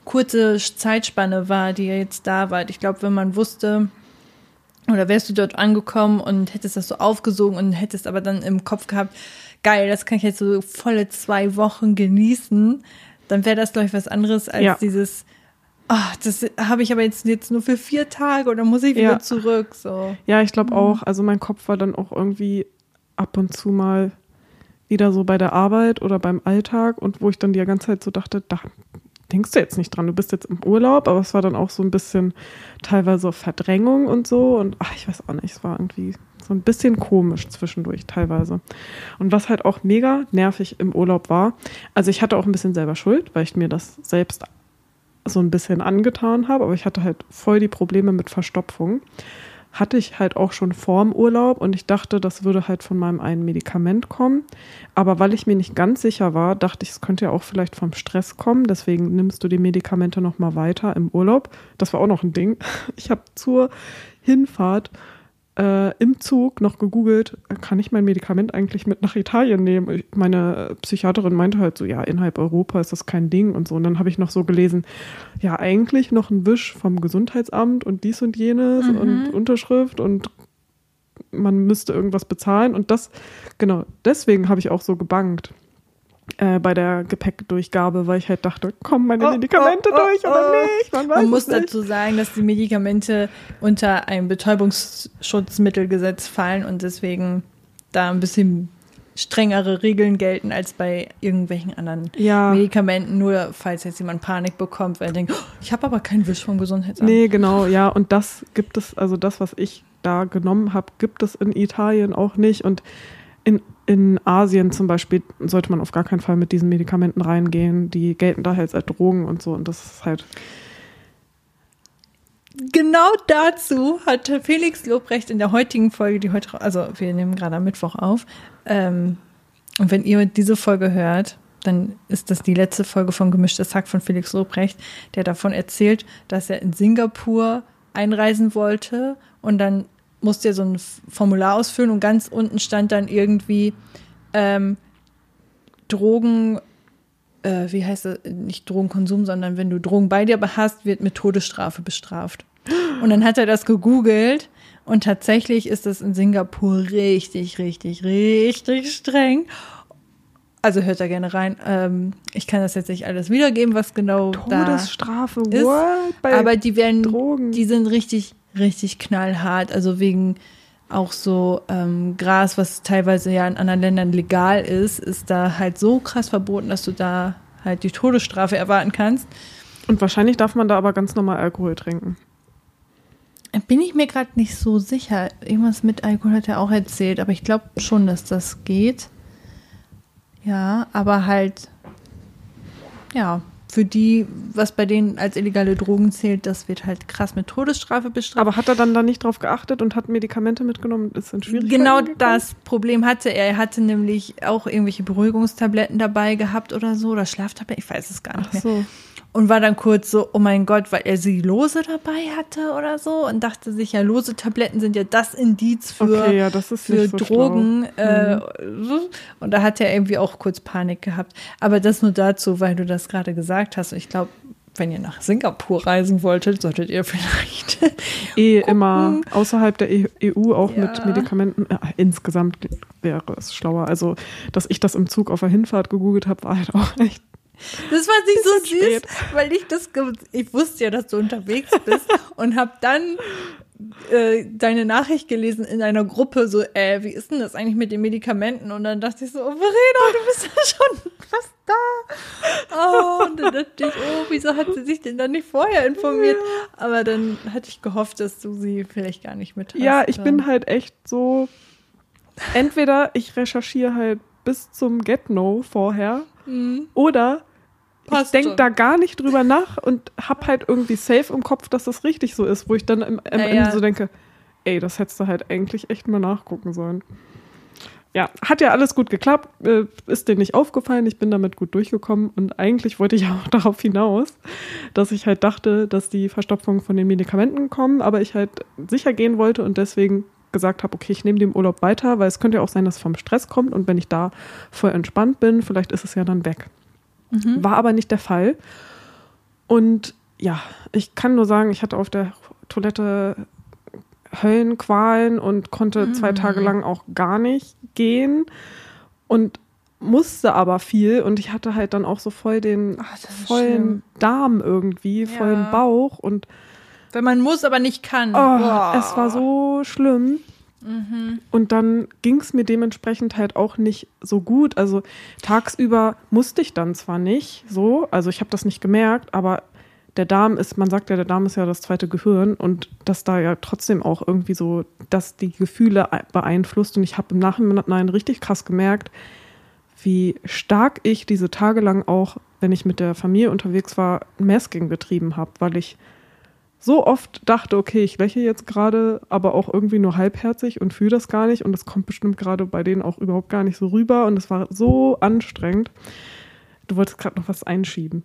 kurze Zeitspanne war, die jetzt da wart. Ich glaube, wenn man wusste, oder wärst du dort angekommen und hättest das so aufgesogen und hättest aber dann im Kopf gehabt, geil, das kann ich jetzt so volle zwei Wochen genießen, dann wäre das, glaube ich, was anderes als Ja. dieses, ah, das habe ich aber jetzt, jetzt nur für vier Tage oder muss ich wieder Ja. zurück, so. Ja, ich glaube auch. Also mein Kopf war dann auch irgendwie ab und zu mal wieder so bei der Arbeit oder beim Alltag und wo ich dann die ganze Zeit so dachte, da, denkst du jetzt nicht dran. Du bist jetzt im Urlaub, aber es war dann auch so ein bisschen teilweise Verdrängung und so. Und ach, ich weiß auch nicht, es war irgendwie so ein bisschen komisch zwischendurch teilweise. Und was halt auch mega nervig im Urlaub war, also ich hatte auch ein bisschen selber Schuld, weil ich mir das selbst so ein bisschen angetan habe, aber ich hatte halt voll die Probleme mit Verstopfung hatte ich halt auch schon vorm Urlaub und ich dachte, das würde halt von meinem einen Medikament kommen. Aber weil ich mir nicht ganz sicher war, dachte ich, es könnte ja auch vielleicht vom Stress kommen. Deswegen nimmst du die Medikamente nochmal weiter im Urlaub. Das war auch noch ein Ding. Ich habe zur Hinfahrt äh, im Zug noch gegoogelt, kann ich mein Medikament eigentlich mit nach Italien nehmen? Meine Psychiaterin meinte halt so, ja, innerhalb Europa ist das kein Ding und so. Und dann habe ich noch so gelesen, ja, eigentlich noch ein Wisch vom Gesundheitsamt und dies und jenes mhm. und Unterschrift und man müsste irgendwas bezahlen. Und das, genau, deswegen habe ich auch so gebankt äh, bei der Gepäckdurchgabe, weil ich halt dachte, kommen meine oh, Medikamente oh, oh, durch oder oh. nicht? Man, Man muss nicht. dazu sagen, dass die Medikamente unter ein Betäubungsschutzmittelgesetz fallen und deswegen da ein bisschen strengere Regeln gelten als bei irgendwelchen anderen ja. Medikamenten, nur falls jetzt jemand Panik bekommt, weil er denkt, oh, ich habe aber keinen Wisch vom Gesundheitsamt. Nee, genau, ja, und das gibt es, also das, was ich da genommen habe, gibt es in Italien auch nicht und in in Asien zum Beispiel sollte man auf gar keinen Fall mit diesen Medikamenten reingehen. Die gelten da halt als Drogen und so. Und das ist halt. Genau dazu hat Felix Lobrecht in der heutigen Folge, die heute, also wir nehmen gerade am Mittwoch auf. Ähm, und wenn ihr diese Folge hört, dann ist das die letzte Folge von Gemischtes Hack von Felix Lobrecht, der davon erzählt, dass er in Singapur einreisen wollte und dann musste ja so ein Formular ausfüllen und ganz unten stand dann irgendwie ähm, Drogen, äh, wie heißt das, nicht Drogenkonsum, sondern wenn du Drogen bei dir hast, wird mit Todesstrafe bestraft. Und dann hat er das gegoogelt und tatsächlich ist das in Singapur richtig, richtig, richtig streng. Also hört da gerne rein. Ähm, ich kann das jetzt nicht alles wiedergeben, was genau Todesstrafe, da ist. Bei Aber die werden, Drogen. die sind richtig richtig knallhart. Also wegen auch so ähm, Gras, was teilweise ja in anderen Ländern legal ist, ist da halt so krass verboten, dass du da halt die Todesstrafe erwarten kannst. Und wahrscheinlich darf man da aber ganz normal Alkohol trinken. Bin ich mir gerade nicht so sicher. Irgendwas mit Alkohol hat er auch erzählt, aber ich glaube schon, dass das geht. Ja, aber halt, ja, für die, was bei denen als illegale Drogen zählt, das wird halt krass mit Todesstrafe bestraft. Aber hat er dann da nicht drauf geachtet und hat Medikamente mitgenommen? Ist dann schwierig. Genau das Problem hatte er. Er hatte nämlich auch irgendwelche Beruhigungstabletten dabei gehabt oder so oder Schlaftabletten, ich weiß es gar nicht Ach mehr. Und war dann kurz so, oh mein Gott, weil er sie lose dabei hatte oder so und dachte sich, ja, lose Tabletten sind ja das Indiz für, okay, ja, das für so Drogen. Äh, mhm. Und da hat er irgendwie auch kurz Panik gehabt. Aber das nur dazu, weil du das gerade gesagt hast. Ich glaube, wenn ihr nach Singapur reisen wolltet, solltet ihr vielleicht eh immer außerhalb der EU auch ja. mit Medikamenten. Äh, insgesamt wäre es schlauer. Also, dass ich das im Zug auf der Hinfahrt gegoogelt habe, war halt auch echt das war nicht so süß, spät. weil ich das, ich wusste ja, dass du unterwegs bist und habe dann äh, deine Nachricht gelesen in einer Gruppe, so, äh, wie ist denn das eigentlich mit den Medikamenten? Und dann dachte ich so, oh, Verena, du bist ja schon fast da. Oh, und dann dachte ich, oh, wieso hat sie sich denn dann nicht vorher informiert? Aber dann hatte ich gehofft, dass du sie vielleicht gar nicht mit hast. Ja, ich bin halt echt so, entweder ich recherchiere halt bis zum Get-No vorher mhm. oder Passt ich denke da gar nicht drüber nach und hab halt irgendwie safe im Kopf, dass das richtig so ist, wo ich dann am, am ja, Ende ja. so denke, ey, das hättest du halt eigentlich echt mal nachgucken sollen. Ja, hat ja alles gut geklappt, äh, ist dir nicht aufgefallen, ich bin damit gut durchgekommen und eigentlich wollte ich auch darauf hinaus, dass ich halt dachte, dass die Verstopfungen von den Medikamenten kommen, aber ich halt sicher gehen wollte und deswegen gesagt habe, okay, ich nehme den Urlaub weiter, weil es könnte ja auch sein, dass es vom Stress kommt und wenn ich da voll entspannt bin, vielleicht ist es ja dann weg. Mhm. War aber nicht der Fall. Und ja, ich kann nur sagen, ich hatte auf der Toilette Höllenqualen und konnte mhm. zwei Tage lang auch gar nicht gehen und musste aber viel und ich hatte halt dann auch so voll den Ach, vollen schlimm. Darm irgendwie, ja. vollen Bauch und wenn man muss, aber nicht kann. Oh, es war so schlimm. Und dann ging es mir dementsprechend halt auch nicht so gut. Also tagsüber musste ich dann zwar nicht so, also ich habe das nicht gemerkt, aber der Darm ist, man sagt ja, der Darm ist ja das zweite Gehirn und dass da ja trotzdem auch irgendwie so, dass die Gefühle beeinflusst. Und ich habe im Nachhinein richtig krass gemerkt, wie stark ich diese Tage lang auch, wenn ich mit der Familie unterwegs war, Masking betrieben habe, weil ich so oft dachte, okay, ich lächle jetzt gerade, aber auch irgendwie nur halbherzig und fühle das gar nicht und das kommt bestimmt gerade bei denen auch überhaupt gar nicht so rüber und es war so anstrengend. Du wolltest gerade noch was einschieben.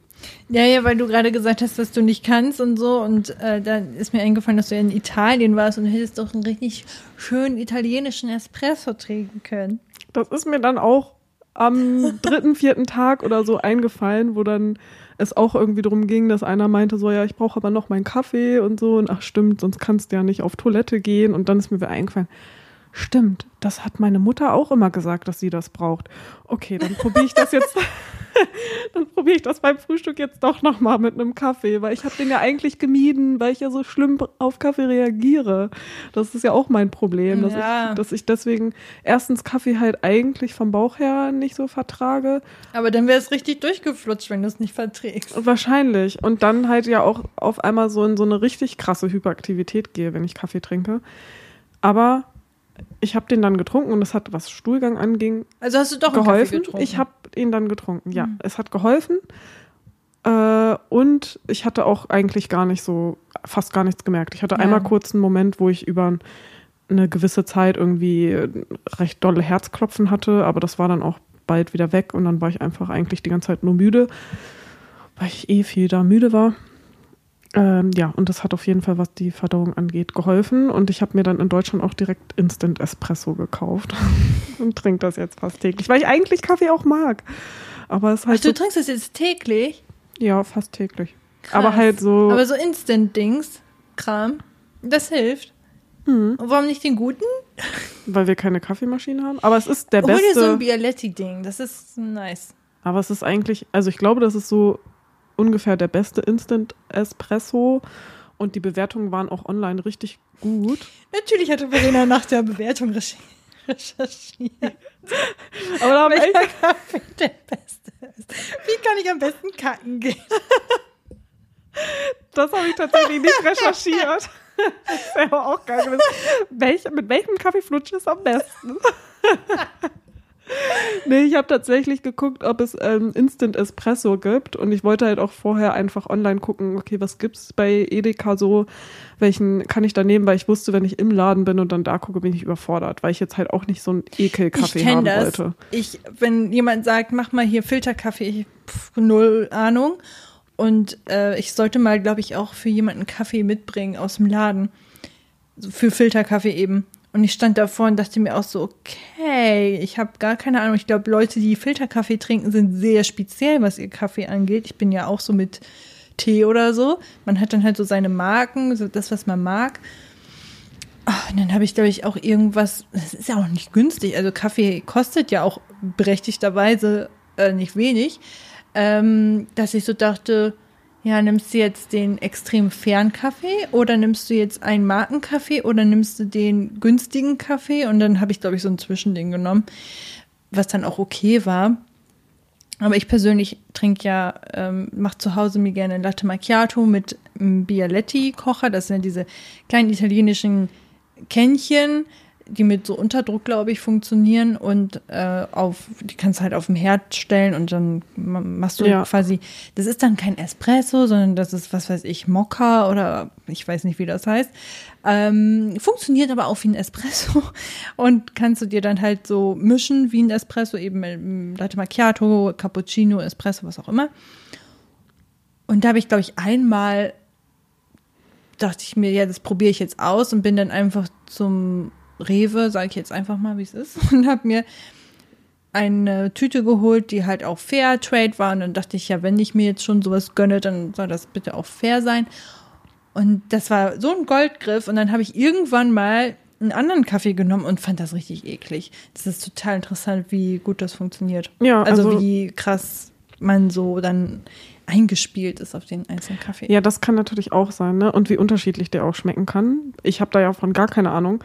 Ja, ja, weil du gerade gesagt hast, dass du nicht kannst und so. Und äh, da ist mir eingefallen, dass du in Italien warst und hättest doch einen richtig schönen italienischen Espresso trinken können. Das ist mir dann auch am dritten, vierten Tag oder so eingefallen, wo dann es auch irgendwie darum ging, dass einer meinte so, ja, ich brauche aber noch meinen Kaffee und so. Und ach stimmt, sonst kannst du ja nicht auf Toilette gehen. Und dann ist mir wieder eingefallen, stimmt, das hat meine Mutter auch immer gesagt, dass sie das braucht. Okay, dann probiere ich das jetzt. dann probiere ich das beim Frühstück jetzt doch nochmal mit einem Kaffee, weil ich habe den ja eigentlich gemieden, weil ich ja so schlimm auf Kaffee reagiere. Das ist ja auch mein Problem, dass, Ja. ich, dass ich deswegen erstens Kaffee halt eigentlich vom Bauch her nicht so vertrage. Aber dann wäre es richtig durchgeflutscht, wenn du es nicht verträgst. Wahrscheinlich. Und dann halt ja auch auf einmal so in so eine richtig krasse Hyperaktivität gehe, wenn ich Kaffee trinke. Aber ich habe den dann getrunken und es hat, was Stuhlgang anging, Also hast du doch geholfen. Ich habe ihn dann getrunken, ja. Es hat geholfen. Äh, und ich hatte auch eigentlich gar nicht so, fast gar nichts gemerkt. Ich hatte Ja. einmal kurz einen Moment, wo ich über eine gewisse Zeit irgendwie recht dolle Herzklopfen hatte, aber das war dann auch bald wieder weg und dann war ich einfach eigentlich die ganze Zeit nur müde, weil ich eh viel da müde war. Ähm, ja, und das hat auf jeden Fall, was die Verdauung angeht, geholfen. Und ich habe mir dann in Deutschland auch direkt Instant Espresso gekauft und trinke das jetzt fast täglich, weil ich eigentlich Kaffee auch mag. Aber es ist Ach, halt du so, trinkst das jetzt täglich? ja fast täglich. Krass. Aber halt so, Aber so Instant-Dings, Kram, das hilft. hm, Und warum nicht den guten? weil wir keine Kaffeemaschine haben. Aber es ist der Hol dir so beste. ein Bialetti-Ding, das ist nice. aber es ist eigentlich, also ich glaube, das ist so ungefähr der beste Instant Espresso. Und die Bewertungen waren auch online richtig gut. Natürlich hatte Verena nach der Bewertung recher- recherchiert, Aber da haben echt, welcher Kaffee der beste ist. Wie kann ich am besten kacken gehen? das habe ich tatsächlich nicht recherchiert. Das wäre aber auch geil gewesen. Welch, mit welchem Kaffee flutscht es am besten? nee, ich habe tatsächlich geguckt, ob es ähm, Instant Espresso gibt. Und ich wollte halt auch vorher einfach online gucken, okay, was gibt's bei Edeka so? Welchen kann ich da nehmen? Weil ich wusste, wenn ich im Laden bin und dann da gucke, bin ich überfordert, weil ich jetzt halt auch nicht so einen Ekelkaffee haben das. wollte. Ich, wenn jemand sagt, mach mal hier Filterkaffee, ich pff, null Ahnung. Und äh, ich sollte mal, glaube ich, auch für jemanden Kaffee mitbringen aus dem Laden. Für Filterkaffee eben. Und ich stand davor und dachte mir auch so, okay, ich habe gar keine Ahnung. Ich glaube, Leute, die Filterkaffee trinken, sind sehr speziell, was ihr Kaffee angeht. Ich bin ja auch so mit Tee oder so. Man hat dann halt so seine Marken, so das, was man mag. Ach, und dann habe ich, glaube ich, auch irgendwas, das ist ja auch nicht günstig. Also Kaffee kostet ja auch berechtigterweise äh, nicht wenig. Ähm, dass ich so dachte, ja, nimmst du jetzt den extrem fairen Kaffee oder nimmst du jetzt einen Markenkaffee oder nimmst du den günstigen Kaffee? Und dann habe ich, glaube ich, so ein Zwischending genommen, was dann auch okay war. Aber ich persönlich trinke ja, ähm, mache zu Hause mir gerne Latte Macchiato mit Bialetti-Kocher. Das sind diese kleinen italienischen Kännchen, die mit so Unterdruck, glaube ich, funktionieren und äh, auf, die kannst du halt auf dem Herd stellen und dann ma- machst du Ja. quasi, das ist dann kein Espresso, sondern das ist, was weiß ich, Mokka oder ich weiß nicht, wie das heißt. Ähm, funktioniert aber auch wie ein Espresso und kannst du dir dann halt so mischen wie ein Espresso, eben mit Latte Macchiato, Cappuccino, Espresso, was auch immer. Und da habe ich, glaube ich, einmal dachte ich mir, ja, das probiere ich jetzt aus und bin dann einfach zum Rewe, sage ich jetzt einfach mal, wie es ist, und habe mir eine Tüte geholt, die halt auch Fair Trade war. Und dann dachte ich, ja, wenn ich mir jetzt schon sowas gönne, dann soll das bitte auch fair sein. Und das war so ein Goldgriff. Und dann habe ich irgendwann mal einen anderen Kaffee genommen und fand das richtig eklig. Das ist total interessant, wie gut das funktioniert. Ja, also, also- wie krass man so dann eingespielt ist auf den einzelnen Kaffee. Ja, das kann natürlich auch sein, ne? Und wie unterschiedlich der auch schmecken kann. Ich habe da ja von gar keine Ahnung.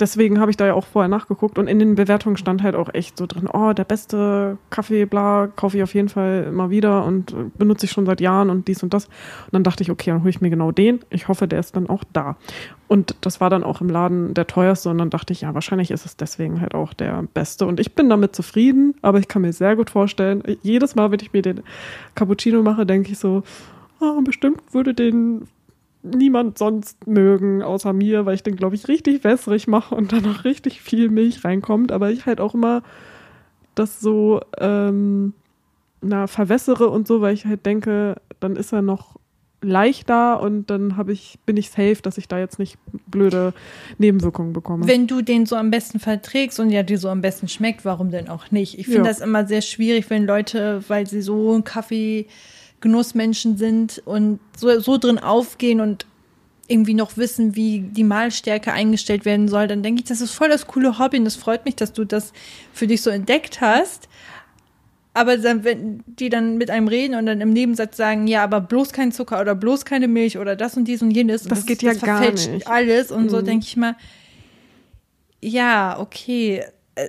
Deswegen habe ich da ja auch vorher nachgeguckt und in den Bewertungen stand halt auch echt so drin, oh, der beste Kaffee, bla, kaufe ich auf jeden Fall immer wieder und benutze ich schon seit Jahren und dies und das. Und dann dachte ich, okay, dann hole ich mir genau den. Ich hoffe, der ist dann auch da. Und das war dann auch im Laden der teuerste und dann dachte ich, ja, wahrscheinlich ist es deswegen halt auch der beste. Und ich bin damit zufrieden, aber ich kann mir sehr gut vorstellen, jedes Mal, wenn ich mir den Cappuccino mache, denke ich so, oh, bestimmt würde den niemand sonst mögen außer mir, weil ich den, glaube ich, richtig wässrig mache und dann noch richtig viel Milch reinkommt. Aber ich halt auch immer das so ähm, na, verwässere und so, weil ich halt denke, dann ist er noch leichter und dann habe ich, bin ich safe, dass ich da jetzt nicht blöde Nebenwirkungen bekomme. Wenn du den so am besten verträgst und ja dir so am besten schmeckt, warum denn auch nicht? Ich finde ja. das immer sehr schwierig, wenn Leute, weil sie so einen Kaffee Genussmenschen sind und so, so drin aufgehen und irgendwie noch wissen, wie die Malstärke eingestellt werden soll, dann denke ich, das ist voll das coole Hobby und das freut mich, dass du das für dich so entdeckt hast. Aber dann, wenn die dann mit einem reden und dann im Nebensatz sagen, ja, aber bloß kein Zucker oder bloß keine Milch oder das und dies und jenes. Das, das geht ja das gar nicht. alles und mhm. so denke ich mal, ja, okay. Äh,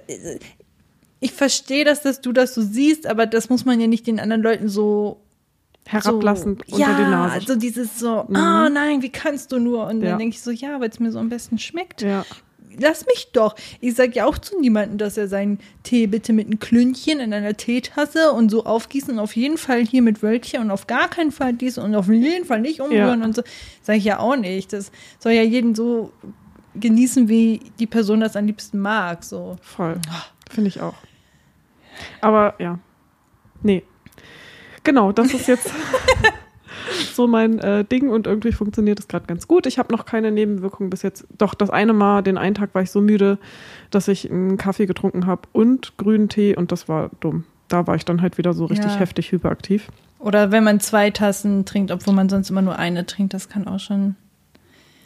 ich verstehe, dass das du das so siehst, aber das muss man ja nicht den anderen Leuten so herablassend so, unter ja, die Nase. Also dieses so, mhm. oh nein, wie kannst du nur? Und ja. dann denke ich so, ja, weil es mir so am besten schmeckt. Ja. Lass mich doch. Ich sage ja auch zu niemandem, dass er seinen Tee bitte mit einem Klündchen in einer Teetasse und so aufgießen. Auf jeden Fall hier mit Wölkchen und auf gar keinen Fall dies und auf jeden Fall nicht umrühren ja. und so. Sage ich ja auch nicht. Das soll ja jeden so genießen, wie die Person das am liebsten mag. So. Voll. Finde ich auch. Aber ja. Nee, Genau, das ist jetzt so mein äh, Ding und irgendwie funktioniert es gerade ganz gut. Ich habe noch keine Nebenwirkungen bis jetzt. Doch, das eine Mal, den einen Tag war ich so müde, dass ich einen Kaffee getrunken habe und grünen Tee und das war dumm. Da war ich dann halt wieder so richtig ja. heftig hyperaktiv. Oder wenn man zwei Tassen trinkt, obwohl man sonst immer nur eine trinkt, das kann auch schon.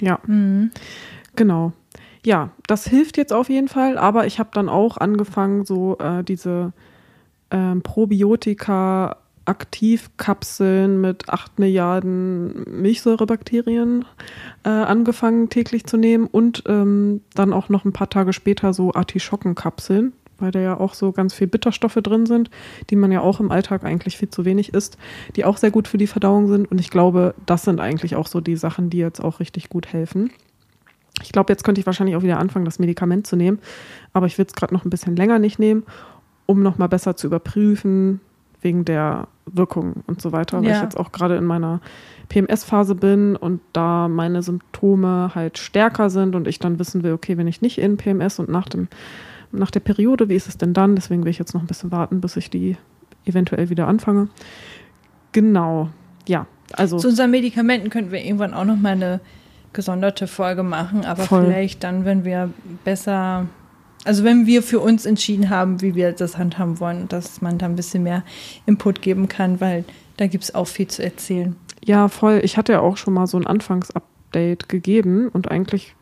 Ja. Mhm. Genau. Ja, das hilft jetzt auf jeden Fall, aber ich habe dann auch angefangen, so äh, diese ähm, Probiotika Aktivkapseln mit 8 Milliarden Milchsäurebakterien äh, angefangen täglich zu nehmen und ähm, dann auch noch ein paar Tage später so Artischockenkapseln, weil da ja auch so ganz viel Bitterstoffe drin sind, die man ja auch im Alltag eigentlich viel zu wenig isst, die auch sehr gut für die Verdauung sind. Und ich glaube, das sind eigentlich auch so die Sachen, die jetzt auch richtig gut helfen. Ich glaube, jetzt könnte ich wahrscheinlich auch wieder anfangen, das Medikament zu nehmen, aber ich will es gerade noch ein bisschen länger nicht nehmen, um nochmal besser zu überprüfen, wegen der Wirkung und so weiter, weil ja. ich jetzt auch gerade in meiner PMS-Phase bin und da meine Symptome halt stärker sind und ich dann wissen will, okay, wenn ich nicht in PMS und nach, dem, nach der Periode, wie ist es denn dann? Deswegen will ich jetzt noch ein bisschen warten, bis ich die eventuell wieder anfange. Genau, ja, also. Zu unseren Medikamenten könnten wir irgendwann auch noch mal eine gesonderte Folge machen, aber voll. vielleicht dann, wenn wir besser also wenn wir für uns entschieden haben, wie wir das handhaben wollen, dass man da ein bisschen mehr Input geben kann, weil da gibt es auch viel zu erzählen. Ja, voll. Ich hatte ja auch schon mal so ein Anfangsupdate gegeben und eigentlich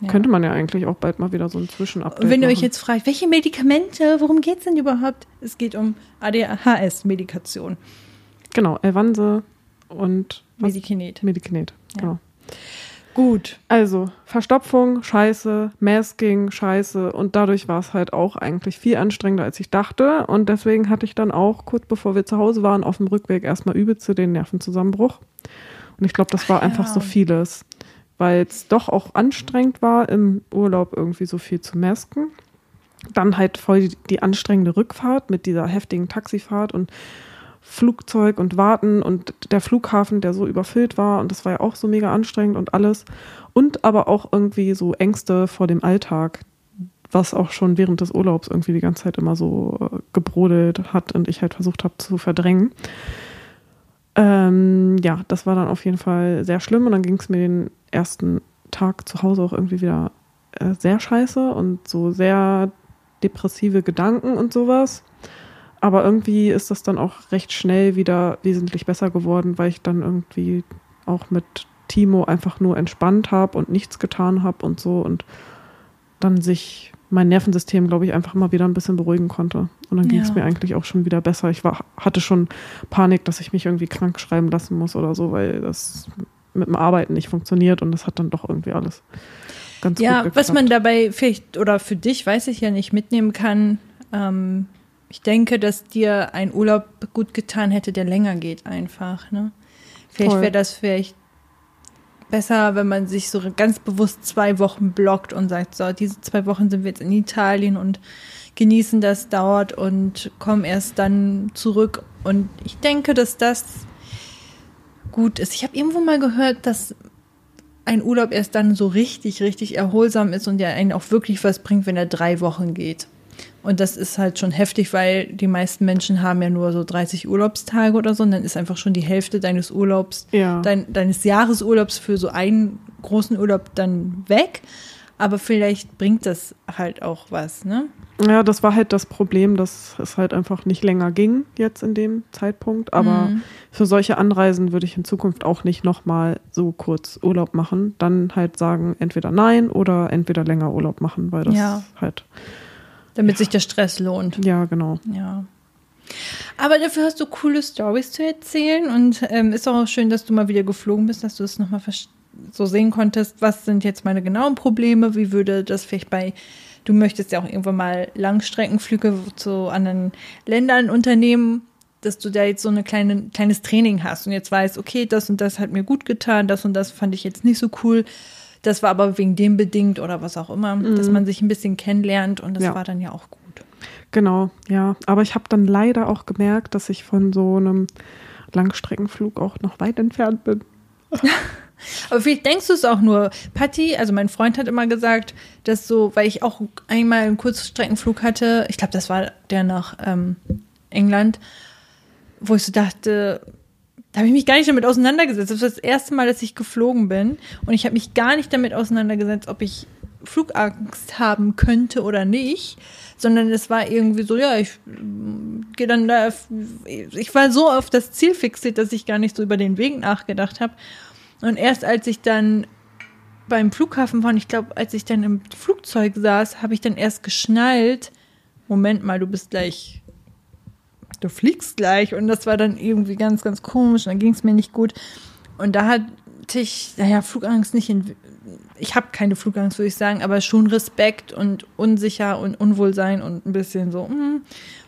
ja. könnte man ja eigentlich auch bald mal wieder so ein Zwischenupdate Und wenn ihr euch jetzt fragt, welche Medikamente, worum geht es denn überhaupt? Es geht um ADHS-Medikation. Genau, Elvanse und Medikinet. Medikinet, ja. genau. Gut. Also, Verstopfung, scheiße, Masking, scheiße. Und dadurch war es halt auch eigentlich viel anstrengender, als ich dachte. Und deswegen hatte ich dann auch, kurz bevor wir zu Hause waren, auf dem Rückweg erstmal übelst den Nervenzusammenbruch. Und ich glaube, das war Ach, einfach ja. so vieles. Weil es doch auch anstrengend war, im Urlaub irgendwie so viel zu masken. Dann halt voll die, die anstrengende Rückfahrt mit dieser heftigen Taxifahrt und Flugzeug und Warten und der Flughafen, der so überfüllt war und das war ja auch so mega anstrengend und alles. Und aber auch irgendwie so Ängste vor dem Alltag, was auch schon während des Urlaubs irgendwie die ganze Zeit immer so äh, gebrodelt hat und ich halt versucht habe zu verdrängen. Ähm, ja, das war dann auf jeden Fall sehr schlimm und dann ging es mir den ersten Tag zu Hause auch irgendwie wieder äh, sehr scheiße und so sehr depressive Gedanken und sowas. Aber irgendwie ist das dann auch recht schnell wieder wesentlich besser geworden, weil ich dann irgendwie auch mit Timo einfach nur entspannt habe und nichts getan habe und so und dann sich mein Nervensystem, glaube ich, einfach mal wieder ein bisschen beruhigen konnte. Und dann ging es mir eigentlich auch schon wieder besser. Ich war, hatte schon Panik, dass ich mich irgendwie krank schreiben lassen muss oder so, weil das mit dem Arbeiten nicht funktioniert und das hat dann doch irgendwie alles ganz ja, gut geklappt. was man dabei vielleicht, oder für dich, weiß ich ja nicht, mitnehmen kann, ähm, ich denke, dass dir ein Urlaub gut getan hätte, der länger geht einfach. Ne? Vielleicht wäre das vielleicht besser, wenn man sich so ganz bewusst zwei Wochen blockt und sagt, so, diese zwei Wochen sind wir jetzt in Italien und genießen das dort und kommen erst dann zurück. Und ich denke, dass das gut ist. Ich habe irgendwo mal gehört, dass ein Urlaub erst dann so richtig, richtig erholsam ist und der einen auch wirklich was bringt, wenn er drei Wochen geht. Und das ist halt schon heftig, weil die meisten Menschen haben ja nur so 30 Urlaubstage oder so. Und dann ist einfach schon die Hälfte deines Urlaubs, Ja. dein, deines Jahresurlaubs für so einen großen Urlaub dann weg. Aber vielleicht bringt das halt auch was, ne? Ja, das war halt das Problem, dass es halt einfach nicht länger ging jetzt in dem Zeitpunkt. Aber Mhm. für solche Anreisen würde ich in Zukunft auch nicht nochmal so kurz Urlaub machen. Dann halt sagen, entweder nein oder entweder länger Urlaub machen, weil das Ja. halt, Damit sich der Stress lohnt. ja, genau. Ja. Aber dafür hast du coole Stories zu erzählen und ähm, ist auch schön, dass du mal wieder geflogen bist, dass du es nochmal so sehen konntest, was sind jetzt meine genauen Probleme, wie würde das vielleicht bei, du möchtest ja auch irgendwann mal Langstreckenflüge zu anderen Ländern unternehmen, dass du da jetzt so ein kleine, kleines Training hast und jetzt weißt, okay, das und das hat mir gut getan, das und das fand ich jetzt nicht so cool. Das war aber wegen dem bedingt oder was auch immer, dass man sich ein bisschen kennenlernt und das Ja. war dann ja auch gut. Genau, ja. Aber ich habe dann leider auch gemerkt, dass ich von so einem Langstreckenflug auch noch weit entfernt bin. Aber vielleicht denkst du es auch nur. Patti, also mein Freund hat immer gesagt, dass so, weil ich auch einmal einen Kurzstreckenflug hatte, ich glaube, das war der nach ähm, England, wo ich so dachte, da habe ich mich gar nicht damit auseinandergesetzt. Das war das erste Mal, dass ich geflogen bin. Und ich habe mich gar nicht damit auseinandergesetzt, ob ich Flugangst haben könnte oder nicht. Sondern es war irgendwie so, ja, ich mm, gehe dann da. Ich war so auf das Ziel fixiert, dass ich gar nicht so über den Weg nachgedacht habe. Und erst als ich dann beim Flughafen war, und ich glaube, als ich dann im Flugzeug saß, habe ich dann erst geschnallt, Moment mal, du bist gleich, du fliegst gleich. Und das war dann irgendwie ganz, ganz komisch. Und dann ging es mir nicht gut. Und da hatte ich, naja, Flugangst nicht in, ich habe keine Flugangst, würde ich sagen, aber schon Respekt und unsicher und Unwohlsein und ein bisschen so, hm,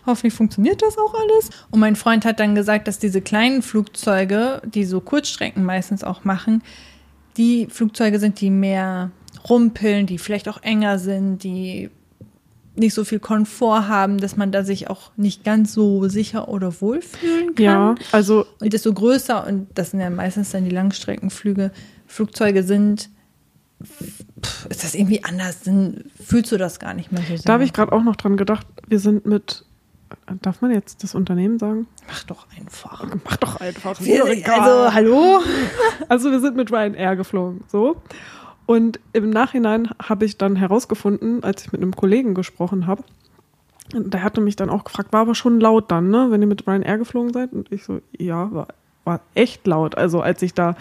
hoffentlich funktioniert das auch alles. Und mein Freund hat dann gesagt, dass diese kleinen Flugzeuge, die so Kurzstrecken meistens auch machen, die Flugzeuge sind, die mehr rumpeln, die vielleicht auch enger sind, die nicht so viel Komfort haben, dass man da sich auch nicht ganz so sicher oder wohl fühlen kann. Ja, also Und desto größer, und das sind ja meistens dann die Langstreckenflüge, Flugzeuge sind, pff, ist das irgendwie anders, dann fühlst du das gar nicht mehr so da habe ich gerade auch noch dran gedacht, wir sind mit, darf man jetzt das Unternehmen sagen? Mach doch einfach. Mach doch einfach. Wir, doch also, hallo? Also wir sind mit Ryanair geflogen, so. Und im Nachhinein habe ich dann herausgefunden, als ich mit einem Kollegen gesprochen habe, der hatte mich dann auch gefragt, war aber schon laut dann, ne, wenn ihr mit Ryanair geflogen seid? Und ich so, ja, war, war echt laut. Also als ich da,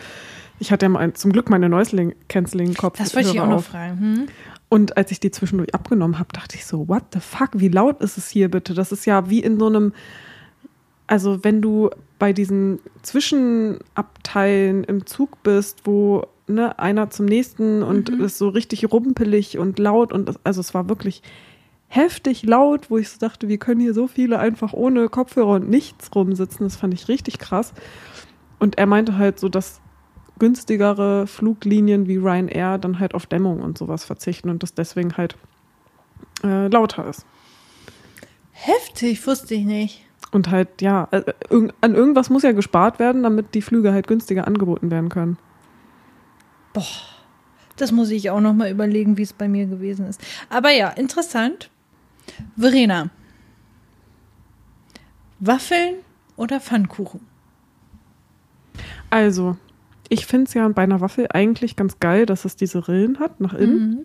ich hatte ja mal, zum Glück meine Noise-Canceling-Kopf. Das wollte ich auch noch fragen. Hm? Und als ich die zwischendurch abgenommen habe, dachte ich so, what the fuck, wie laut ist es hier bitte? Das ist ja wie in so einem, also wenn du bei diesen Zwischenabteilen im Zug bist, wo ne, einer zum nächsten und es ist so richtig rumpelig und laut und das, also es war wirklich heftig laut, wo ich so dachte, wir können hier so viele einfach ohne Kopfhörer und nichts rumsitzen. Das fand ich richtig krass. Und er meinte halt so, dass günstigere Fluglinien wie Ryanair dann halt auf Dämmung und sowas verzichten und das deswegen halt äh, lauter ist. Heftig, wusste ich nicht. Und halt, ja, äh, irg an irgendwas muss ja gespart werden, damit die Flüge halt günstiger angeboten werden können. Das muss ich auch noch mal überlegen, wie es bei mir gewesen ist. Aber ja, interessant. Verena. Waffeln oder Pfannkuchen? Also, ich finde es ja bei einer Waffel eigentlich ganz geil, dass es diese Rillen hat nach innen. Mhm.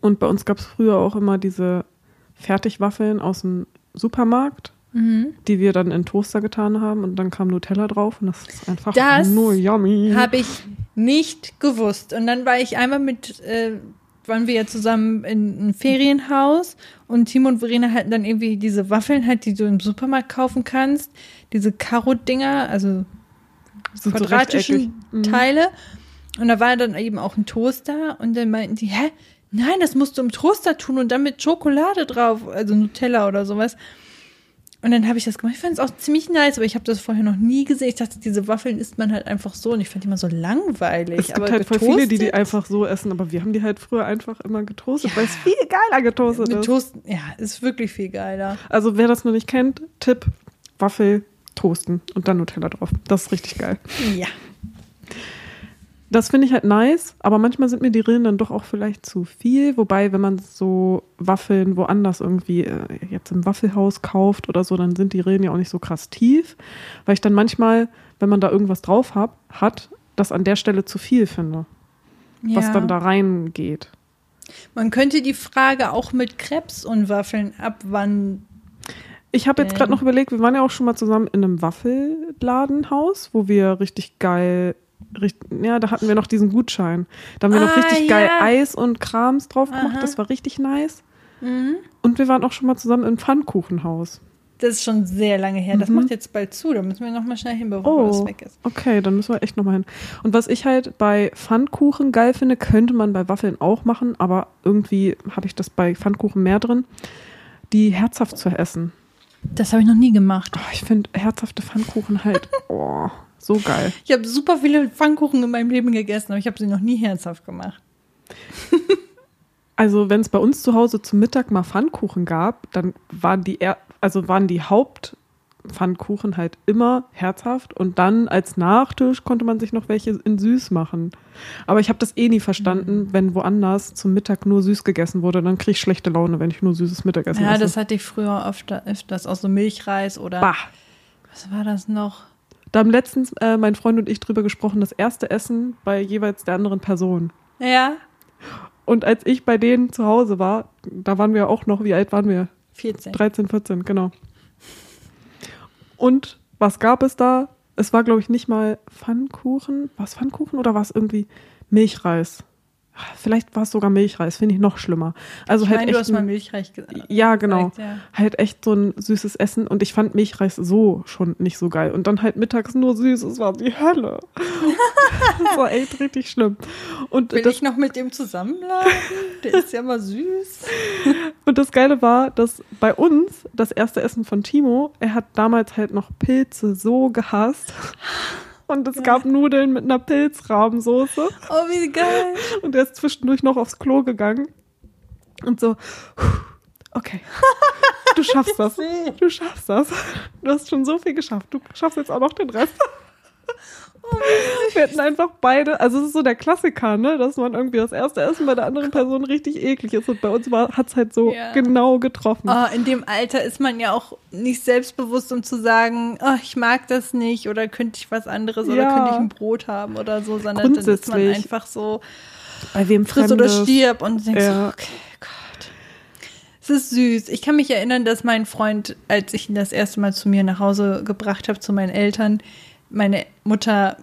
Und bei uns gab es früher auch immer diese Fertigwaffeln aus dem Supermarkt, Mhm. die wir dann in Toaster getan haben und dann kam Nutella drauf und das ist einfach Das nur yummy. Habe ich nicht gewusst. Und dann war ich einmal mit, äh, waren wir ja zusammen in einem Ferienhaus und Timo und Verena hatten dann irgendwie diese Waffeln halt, die du im Supermarkt kaufen kannst. Diese Karo-Dinger, also so quadratischen rechteckig. Mhm. Teile. Und da war dann eben auch ein Toaster und dann meinten die, hä? Nein, das musst du im Toaster tun und dann mit Schokolade drauf, also Nutella oder sowas. Und dann habe ich das gemacht. Ich fand es auch ziemlich nice, aber ich habe das vorher noch nie gesehen. Ich dachte, diese Waffeln isst man halt einfach so und ich fand die immer so langweilig. Es gibt aber halt voll viele, die die getoastet? einfach so essen, aber wir haben die halt früher einfach immer getoastet, Ja. weil es viel geiler getoastet Mit ist. Toast, ja, ist wirklich viel geiler. Also wer das noch nicht kennt, Tipp, Waffel toasten und dann Nutella drauf. Das ist richtig geil. Ja. Das finde ich halt nice, aber manchmal sind mir die Rillen dann doch auch vielleicht zu viel. Wobei, wenn man so Waffeln woanders irgendwie äh, jetzt im Waffelhaus kauft oder so, dann sind die Rillen ja auch nicht so krass tief. Weil ich dann manchmal, wenn man da irgendwas drauf hab, hat, das an der Stelle zu viel finde, was Ja. dann da reingeht. Man könnte die Frage auch mit Krebs und Waffeln abwandeln. Ich habe jetzt gerade noch überlegt, wir waren ja auch schon mal zusammen in einem Waffelladenhaus, wo wir richtig geil, ja, da hatten wir noch diesen Gutschein. Da haben wir noch Ah, richtig geil ja. Eis und Krams drauf gemacht. Aha. Das war richtig nice. Mhm. Und wir waren auch schon mal zusammen im Pfannkuchenhaus. Das ist schon sehr lange her. Das Mhm. macht jetzt bald zu. Da müssen wir noch mal schnell hin, bevor Oh, das weg ist. okay, dann müssen wir echt nochmal hin. Und was ich halt bei Pfannkuchen geil finde, könnte man bei Waffeln auch machen, aber irgendwie habe ich das bei Pfannkuchen mehr drin, die herzhaft zu essen. Das habe ich noch nie gemacht. Oh, ich finde herzhafte Pfannkuchen halt, oh, so geil. Ich habe super viele Pfannkuchen in meinem Leben gegessen, aber ich habe sie noch nie herzhaft gemacht. Also wenn es bei uns zu Hause zum Mittag mal Pfannkuchen gab, dann waren die, er also waren die Hauptpfannkuchen halt immer herzhaft und dann als Nachtisch konnte man sich noch welche in süß machen. Aber ich habe das eh nie verstanden, wenn woanders zum Mittag nur süß gegessen wurde, dann kriege ich schlechte Laune, wenn ich nur süßes Mittagessen Ja, esse. das hatte ich früher öfter, öfters. Auch so Milchreis oder bah. was war das noch? Da haben letztens äh, mein Freund und ich drüber gesprochen, das erste Essen bei jeweils der anderen Person. Ja, Und als ich bei denen zu Hause war, da waren wir auch noch, wie alt waren wir? 14. 13, 14, genau. Und was gab es da? Es war, glaube ich, nicht mal Pfannkuchen. War es Pfannkuchen oder war es irgendwie Milchreis? Vielleicht war es sogar Milchreis, finde ich noch schlimmer. Also ich halt meine, du echt hast mal ein, Milchreich gesagt. Ja, genau. Ja. halt echt so ein süßes Essen und ich fand Milchreis so schon nicht so geil. Und dann halt mittags nur süß, es war die Hölle. das war echt richtig schlimm. Und Will das, ich noch mit dem zusammenbleiben? Der ist ja mal süß. Und das Geile war, dass bei uns das erste Essen von Timo, er hat damals halt noch Pilze so gehasst. Und es gab Nudeln mit einer Pilzrahmsoße. Oh, wie geil. Und er ist zwischendurch noch aufs Klo gegangen. Und so, okay, du schaffst das. Du schaffst das. Du hast schon so viel geschafft. Du schaffst jetzt auch noch den Rest. Wir hatten einfach beide, also es ist so der Klassiker, ne, dass man irgendwie das erste Essen bei der anderen Person richtig eklig ist. Und bei uns hat es halt so Ja. genau getroffen. Oh, in dem Alter ist man ja auch nicht selbstbewusst, um zu sagen, oh, ich mag das nicht oder könnte ich was anderes oder Ja. könnte ich ein Brot haben oder so, sondern dann ist man einfach so Bei wem friss oder stirb und denkst so, Ja. okay, Gott. Es ist süß. Ich kann mich erinnern, dass mein Freund, als ich ihn das erste Mal zu mir nach Hause gebracht habe, zu meinen Eltern, meine Mutter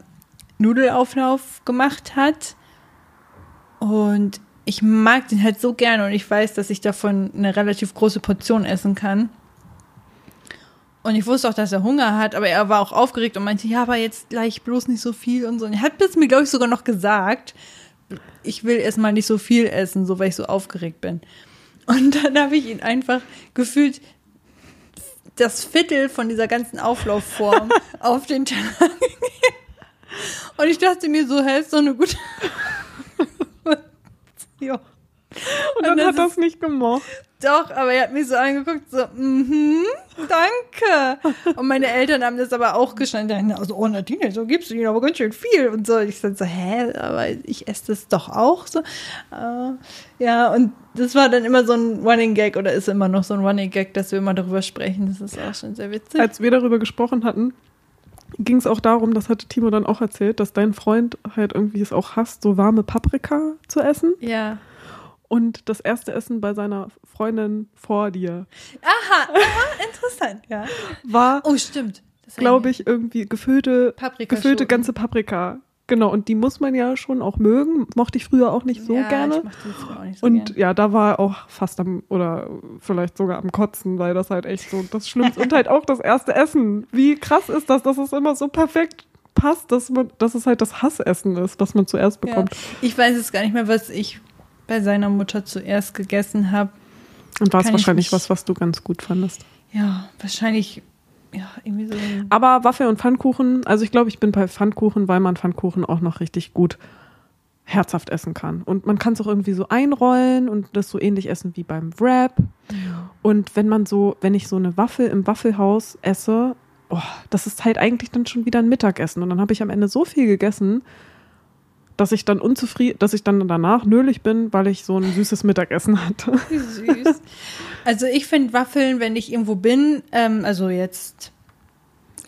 Nudelauflauf gemacht hat. Und ich mag den halt so gerne und ich weiß, dass ich davon eine relativ große Portion essen kann. Und ich wusste auch, dass er Hunger hat, aber er war auch aufgeregt und meinte, ja, aber jetzt gleich bloß nicht so viel und so. Und er hat es mir, glaube ich, sogar noch gesagt, ich will erstmal nicht so viel essen, so weil ich so aufgeregt bin. Und dann habe ich ihn einfach gefühlt das Viertel von dieser ganzen Auflaufform auf den Teller. Und ich dachte mir so, hä, ist doch eine gute. ja. Und dann das hat das ist- nicht gemocht. Doch, aber er hat mich so angeguckt, so, mhm, danke. Und meine Eltern haben das aber auch geschnallt. Also, oh Nadine, so gibst du ihnen aber ganz schön viel. Und so, ich sagte so, hä, aber ich esse das doch auch so. Äh, ja, und das war dann immer so ein Running Gag oder ist immer noch so ein Running Gag, dass wir immer darüber sprechen. Das ist auch schon sehr witzig. Als wir darüber gesprochen hatten, ging es auch darum, das hatte Timo dann auch erzählt, dass dein Freund halt irgendwie es auch hasst, so warme Paprika zu essen. ja. Und das erste Essen bei seiner Freundin vor dir Aha, aha, interessant, ja. war, Oh, stimmt. Das glaube ich, irgendwie gefüllte, Paprika gefüllte ganze Paprika. Genau, und die muss man ja schon auch mögen. Mochte ich früher auch nicht so ja, gerne. Ich mochte die früher auch nicht so Und gern. ja, da war auch fast am, oder vielleicht sogar am Kotzen, weil das halt echt so das Schlimmste und halt auch das erste Essen. Wie krass ist das? Das ist immer so perfekt passt, dass man, dass es halt das Hassessen ist, was man zuerst bekommt. Ja. Ich weiß es gar nicht mehr, was ich bei seiner Mutter zuerst gegessen habe. Und war es wahrscheinlich was, was du ganz gut fandest. Ja, wahrscheinlich, ja, irgendwie so. Aber Waffel und Pfannkuchen, also ich glaube, ich bin bei Pfannkuchen, weil man Pfannkuchen auch noch richtig gut herzhaft essen kann. Und man kann es auch irgendwie so einrollen und das so ähnlich essen wie beim Wrap. Und wenn man so, wenn ich so eine Waffel im Waffelhaus esse, oh, das ist halt eigentlich dann schon wieder ein Mittagessen. Und dann habe ich am Ende so viel gegessen, dass ich dann unzufrieden, dass ich dann danach nölig bin, weil ich so ein süßes Mittagessen hatte. Süß. Also ich finde Waffeln, wenn ich irgendwo bin, ähm, also jetzt,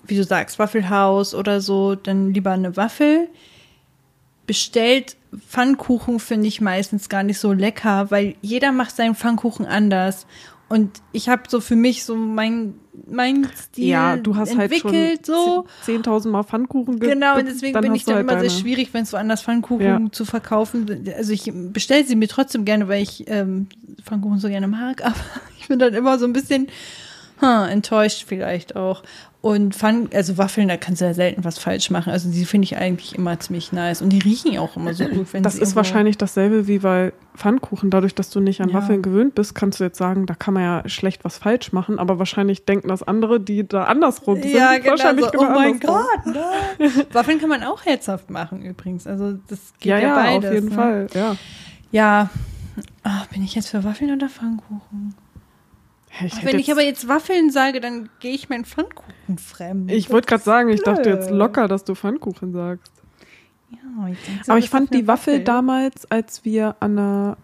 wie du sagst, Waffelhaus oder so, dann lieber eine Waffel. Bestellt Pfannkuchen finde ich meistens gar nicht so lecker, weil jeder macht seinen Pfannkuchen anders. Und ich habe so für mich so mein, mein Stil ja, du hast halt entwickelt, so. 10.000 Mal Pfannkuchen ge- Genau, und deswegen bin ich dann halt immer sehr deine- schwierig, wenn es woanders Pfannkuchen Ja. zu verkaufen. Also ich bestelle sie mir trotzdem gerne, weil ich ähm, Pfannkuchen so gerne mag, aber ich bin dann immer so ein bisschen hm, enttäuscht vielleicht auch. Und Pfann, also Waffeln, da kannst du ja selten was falsch machen. Also die finde ich eigentlich immer ziemlich nice. Und die riechen auch immer so gut, wenn Das ist wahrscheinlich dasselbe wie bei Pfannkuchen. Dadurch, dass du nicht an Ja. Waffeln gewöhnt bist, kannst du jetzt sagen, da kann man ja schlecht was falsch machen, aber wahrscheinlich denken das andere, die da andersrum sind. Ja, genau. wahrscheinlich So, oh genau mein andersrum. Gott, nein. Waffeln kann man auch herzhaft machen übrigens. Also das geht Ja, ja, ja, beides. auf jeden ne? Fall. Ja. Ja. Ah, bin ich jetzt für Waffeln oder Pfannkuchen? Ich, wenn ich aber jetzt Waffeln sage, dann gehe ich meinen Pfannkuchen fremd. ich wollte gerade sagen, ich dachte jetzt locker, dass du Pfannkuchen sagst. Ja, ich denk so, Aber ich fand die Waffel damals, als wir an der,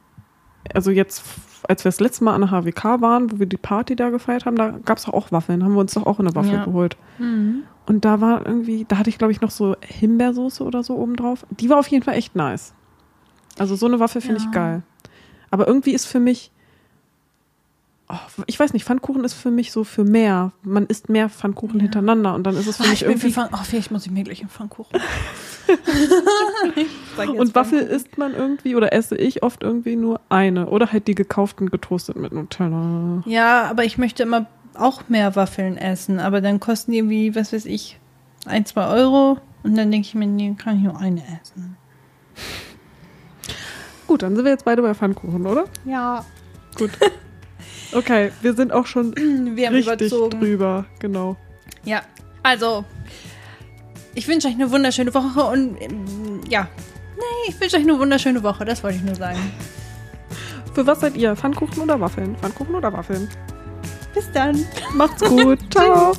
also jetzt, als wir das letzte Mal an der HWK waren, wo wir die Party da gefeiert haben, da gab es doch auch Waffeln, haben wir uns doch auch eine Waffel Ja. geholt. Mhm. Und da war irgendwie, da hatte ich glaube ich noch so Himbeersoße oder so oben drauf. Die war auf jeden Fall echt nice. Also so eine Waffel finde Ja. ich geil. Aber irgendwie ist für mich, oh, ich weiß nicht, Pfannkuchen ist für mich so für mehr. Man isst mehr Pfannkuchen Ja. hintereinander und dann ist es für Ach, mich ich bin für irgendwie. Pfann oh, vielleicht muss ich mir gleich einen Pfannkuchen. Und Waffel isst man irgendwie oder esse ich oft irgendwie nur eine. Oder halt die gekauften getoastet mit Nutella. Ja, aber ich möchte immer auch mehr Waffeln essen. Aber dann kosten die irgendwie, was weiß ich, ein, zwei Euro. Und dann denke ich mir, nee, kann ich nur eine essen. Gut, dann sind wir jetzt beide bei Pfannkuchen, oder? Ja. Gut. Okay, wir sind auch schon Wir haben richtig überzogen. drüber, genau. Ja, also ich wünsche euch eine wunderschöne Woche und ähm, ja, nee, ich wünsche euch eine wunderschöne Woche, das wollte ich nur sagen. Für was seid ihr? Pfannkuchen oder Waffeln? Pfannkuchen oder Waffeln? Bis dann. Macht's gut. Ciao.